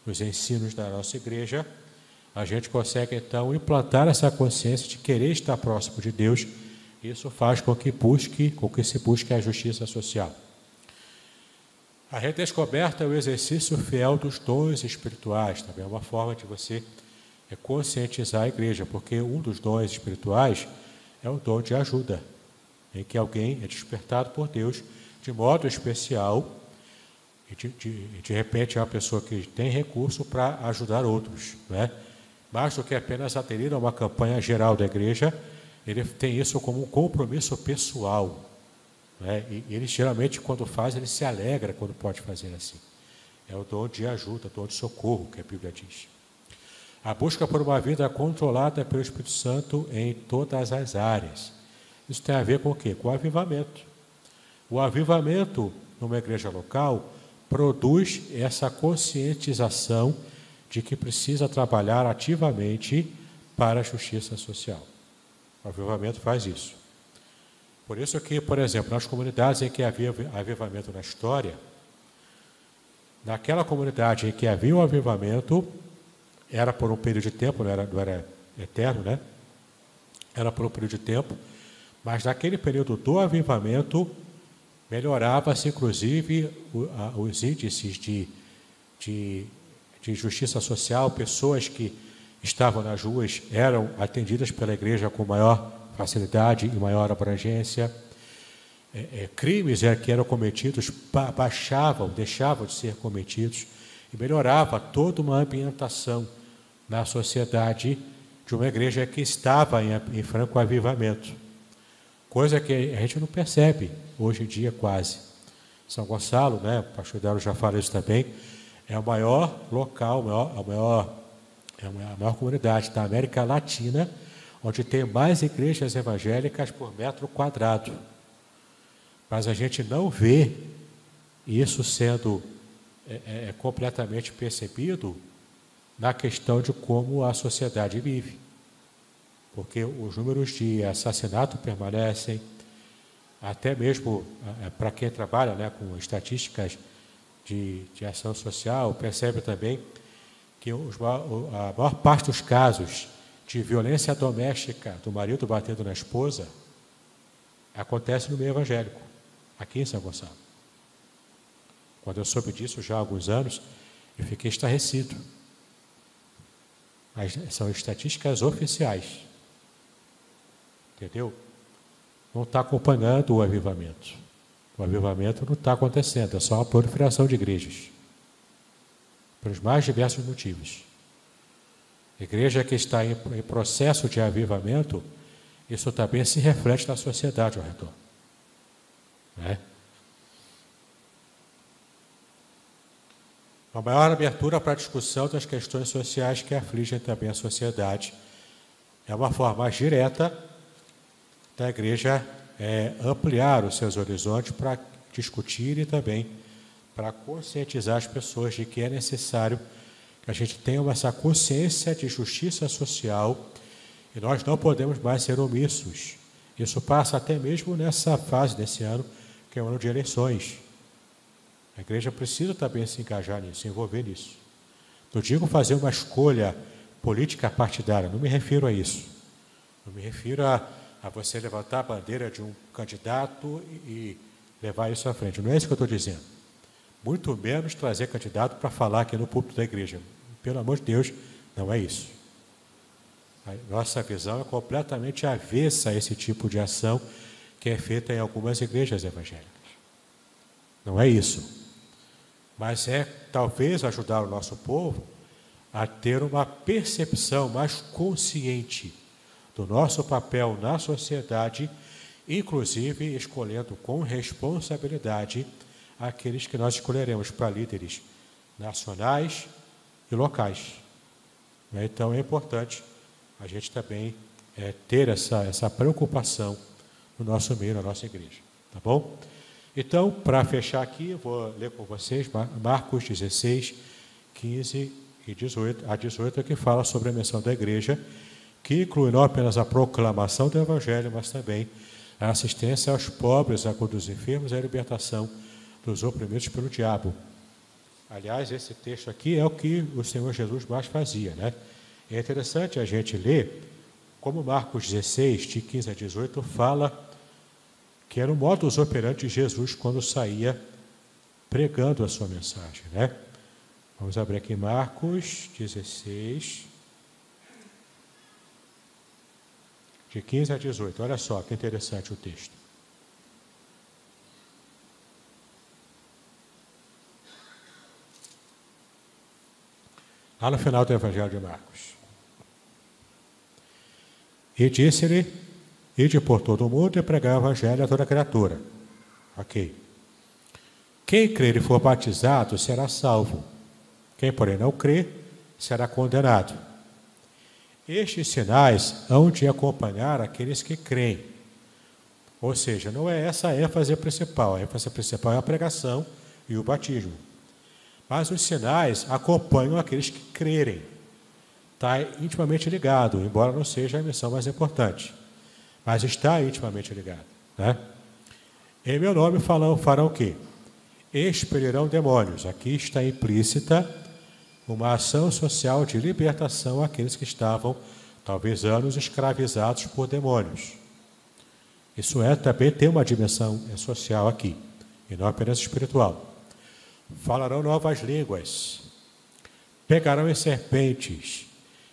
nos ensinos da nossa igreja, a gente consegue então implantar essa consciência de querer estar próximo de Deus. Isso faz com que busque, com que se busque a justiça social. A redescoberta é o exercício fiel dos dons espirituais, também é uma forma de você conscientizar a igreja, porque um dos dons espirituais é o dom de ajuda, em que alguém é despertado por Deus de modo especial e de, de, de repente é uma pessoa que tem recurso para ajudar outros, né? mais do que apenas aderir a uma campanha geral da igreja, ele tem isso como um compromisso pessoal. Né? E ele geralmente, quando faz, ele se alegra quando pode fazer assim. É o dom de ajuda, dom de socorro que a Bíblia diz. A busca por uma vida controlada pelo Espírito Santo em todas as áreas. Isso tem a ver com o quê? Com o avivamento. O avivamento numa igreja local produz essa conscientização de que precisa trabalhar ativamente para a justiça social. O avivamento faz isso. Por isso que, por exemplo, nas comunidades em que havia avivamento na história, naquela comunidade em que havia o avivamento, era por um período de tempo, não era, não era eterno, né? Era por um período de tempo, mas naquele período do avivamento, melhorava-se, inclusive, os índices de, de, de justiça social, pessoas que estavam nas ruas eram atendidas pela igreja com maior facilidade e maior abrangência. É, é, crimes é, que eram cometidos baixavam, deixavam de ser cometidos e melhorava toda uma ambientação na sociedade de uma igreja que estava em, em franco avivamento. Coisa que a gente não percebe hoje em dia quase. São Gonçalo, né, o pastor Daro já fala isso também, é o maior local, a maior, a maior, é a maior comunidade da América Latina, onde tem mais igrejas evangélicas por metro quadrado. Mas a gente não vê isso sendo é, é, é completamente percebido na questão de como a sociedade vive porque os números de assassinato permanecem, até mesmo é, para quem trabalha né, com estatísticas de, de ação social, percebe também que os, a maior parte dos casos de violência doméstica do marido batendo na esposa acontece no meio evangélico, aqui em São Gonçalo. Quando eu soube disso já há alguns anos, eu fiquei estarrecido. Mas são estatísticas oficiais. Entendeu? Não está acompanhando o avivamento. O avivamento não está acontecendo, é só uma proliferação de igrejas. Pelos mais diversos motivos. igreja que está em, em processo de avivamento, isso também se reflete na sociedade ao redor. Né? Uma maior abertura para a discussão das questões sociais que afligem também a sociedade. É uma forma mais direta da igreja é, ampliar os seus horizontes para discutir e também para conscientizar as pessoas de que é necessário que a gente tenha essa consciência de justiça social e nós não podemos mais ser omissos. Isso passa até mesmo nessa fase desse ano, que é o ano de eleições. A igreja precisa também se engajar nisso, se envolver nisso. Não digo fazer uma escolha política partidária, não me refiro a isso. Não me refiro a a você levantar a bandeira de um candidato e levar isso à frente. Não é isso que eu estou dizendo. Muito menos trazer candidato para falar aqui no púlpito da igreja. Pelo amor de Deus, não é isso. A nossa visão é completamente avessa a esse tipo de ação que é feita em algumas igrejas evangélicas. Não é isso. Mas é talvez ajudar o nosso povo a ter uma percepção mais consciente do nosso papel na sociedade, inclusive escolhendo com responsabilidade aqueles que nós escolheremos para líderes nacionais e locais. Né? Então é importante a gente também é, ter essa, essa preocupação no nosso meio, na nossa igreja. Tá bom? Então, para fechar aqui, eu vou ler com vocês Marcos 16, 15 e 18, a 18, que fala sobre a missão da igreja, que inclui não apenas a proclamação do Evangelho, mas também a assistência aos pobres, a cura dos enfermos e a libertação dos oprimidos pelo diabo. Aliás, esse texto aqui é o que o Senhor Jesus mais fazia, né? É interessante a gente ler como Marcos 16, de 15 a 18, fala que era o modus operandi de Jesus quando saía pregando a sua mensagem, né? Vamos abrir aqui Marcos 16, de 15 a 18. Olha só que interessante o texto. Lá no final do Evangelho de Marcos. E disse-lhe: Ide por todo o mundo e pregar o Evangelho a toda criatura. Ok. Quem crer e for batizado será salvo. Quem, porém, não crer, será condenado. Estes sinais hão de acompanhar aqueles que creem. Ou seja, não é essa a ênfase principal. A ênfase principal é a pregação e o batismo. Mas os sinais acompanham aqueles que crerem. Está intimamente ligado, embora não seja a missão mais importante. Mas está intimamente ligado. Né? Em meu nome farão, farão o quê? Expelirão demônios. Aqui está implícita uma ação social de libertação àqueles que estavam, talvez anos, escravizados por demônios. Isso é também tem uma dimensão social aqui, e não apenas espiritual. Falarão novas línguas, pegarão as serpentes,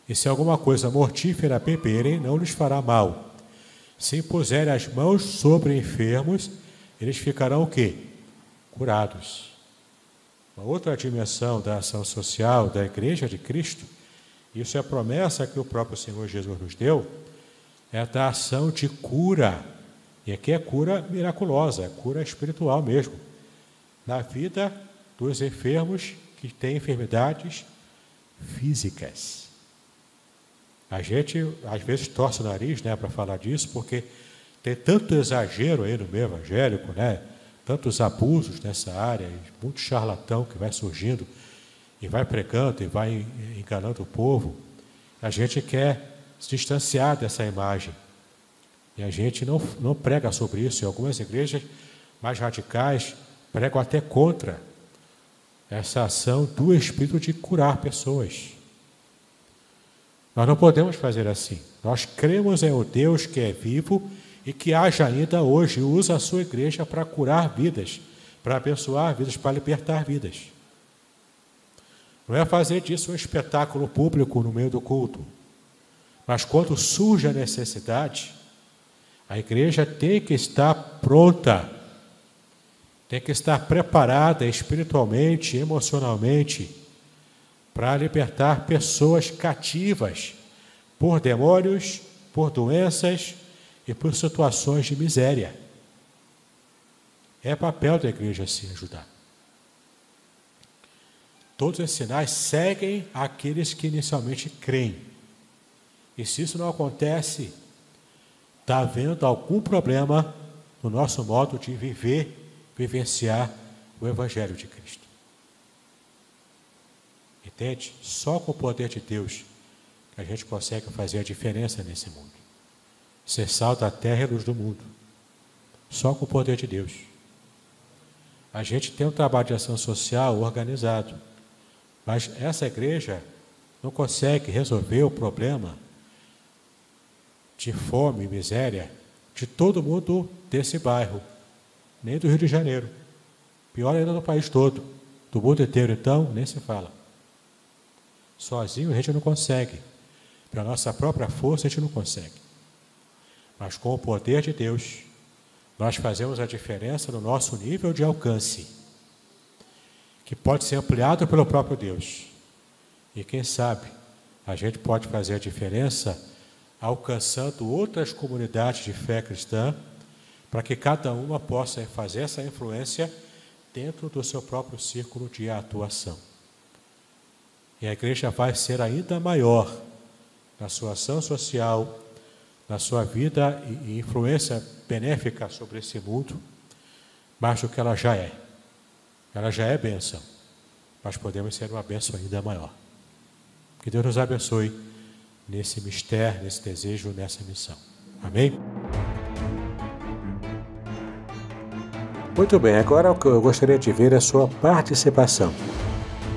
e se alguma coisa mortífera beberem, não lhes fará mal. Se impuserem as mãos sobre enfermos, eles ficarão o quê? Curados. Uma outra dimensão da ação social da Igreja de Cristo, isso é a promessa que o próprio Senhor Jesus nos deu, é da ação de cura. E aqui é cura miraculosa, é cura espiritual mesmo. Na vida dos enfermos que têm enfermidades físicas. A gente às vezes torce o nariz né, para falar disso, porque tem tanto exagero aí no meio evangélico, né? tantos abusos nessa área, muito charlatão que vai surgindo e vai pregando e vai enganando o povo, a gente quer se distanciar dessa imagem. E a gente não, não prega sobre isso. Em algumas igrejas mais radicais pregam até contra essa ação do Espírito de curar pessoas. Nós não podemos fazer assim. Nós cremos em um Deus que é vivo e que haja ainda hoje usa a sua igreja para curar vidas, para abençoar vidas, para libertar vidas. Não é fazer disso um espetáculo público no meio do culto. Mas quando surge a necessidade, a igreja tem que estar pronta, tem que estar preparada espiritualmente, emocionalmente, para libertar pessoas cativas por demônios, por doenças, e por situações de miséria. É papel da igreja assim ajudar. Todos esses sinais seguem aqueles que inicialmente creem. E se isso não acontece, está havendo algum problema no nosso modo de viver, vivenciar o Evangelho de Cristo. Só com o poder de Deus que a gente consegue fazer a diferença nesse mundo. Ser sal da terra e luz do mundo. Só com o poder de Deus. A gente tem um trabalho de ação social organizado. Mas essa igreja não consegue resolver o problema de fome e miséria de todo mundo desse bairro, nem do Rio de Janeiro. Pior ainda no país todo, do mundo inteiro, então, nem se fala. Sozinho a gente não consegue. Pela nossa própria força a gente não consegue. Mas com o poder de Deus, nós fazemos a diferença no nosso nível de alcance, que pode ser ampliado pelo próprio Deus. E quem sabe, a gente pode fazer a diferença alcançando outras comunidades de fé cristã, para que cada uma possa fazer essa influência dentro do seu próprio círculo de atuação. E a igreja vai ser ainda maior na sua ação social, na sua vida e influência benéfica sobre esse mundo, mais do que ela já é. Ela já é bênção, mas podemos ser uma bênção ainda maior. Que Deus nos abençoe nesse mistério, nesse desejo, nessa missão. Amém? Muito bem, agora eu gostaria de ver a sua participação.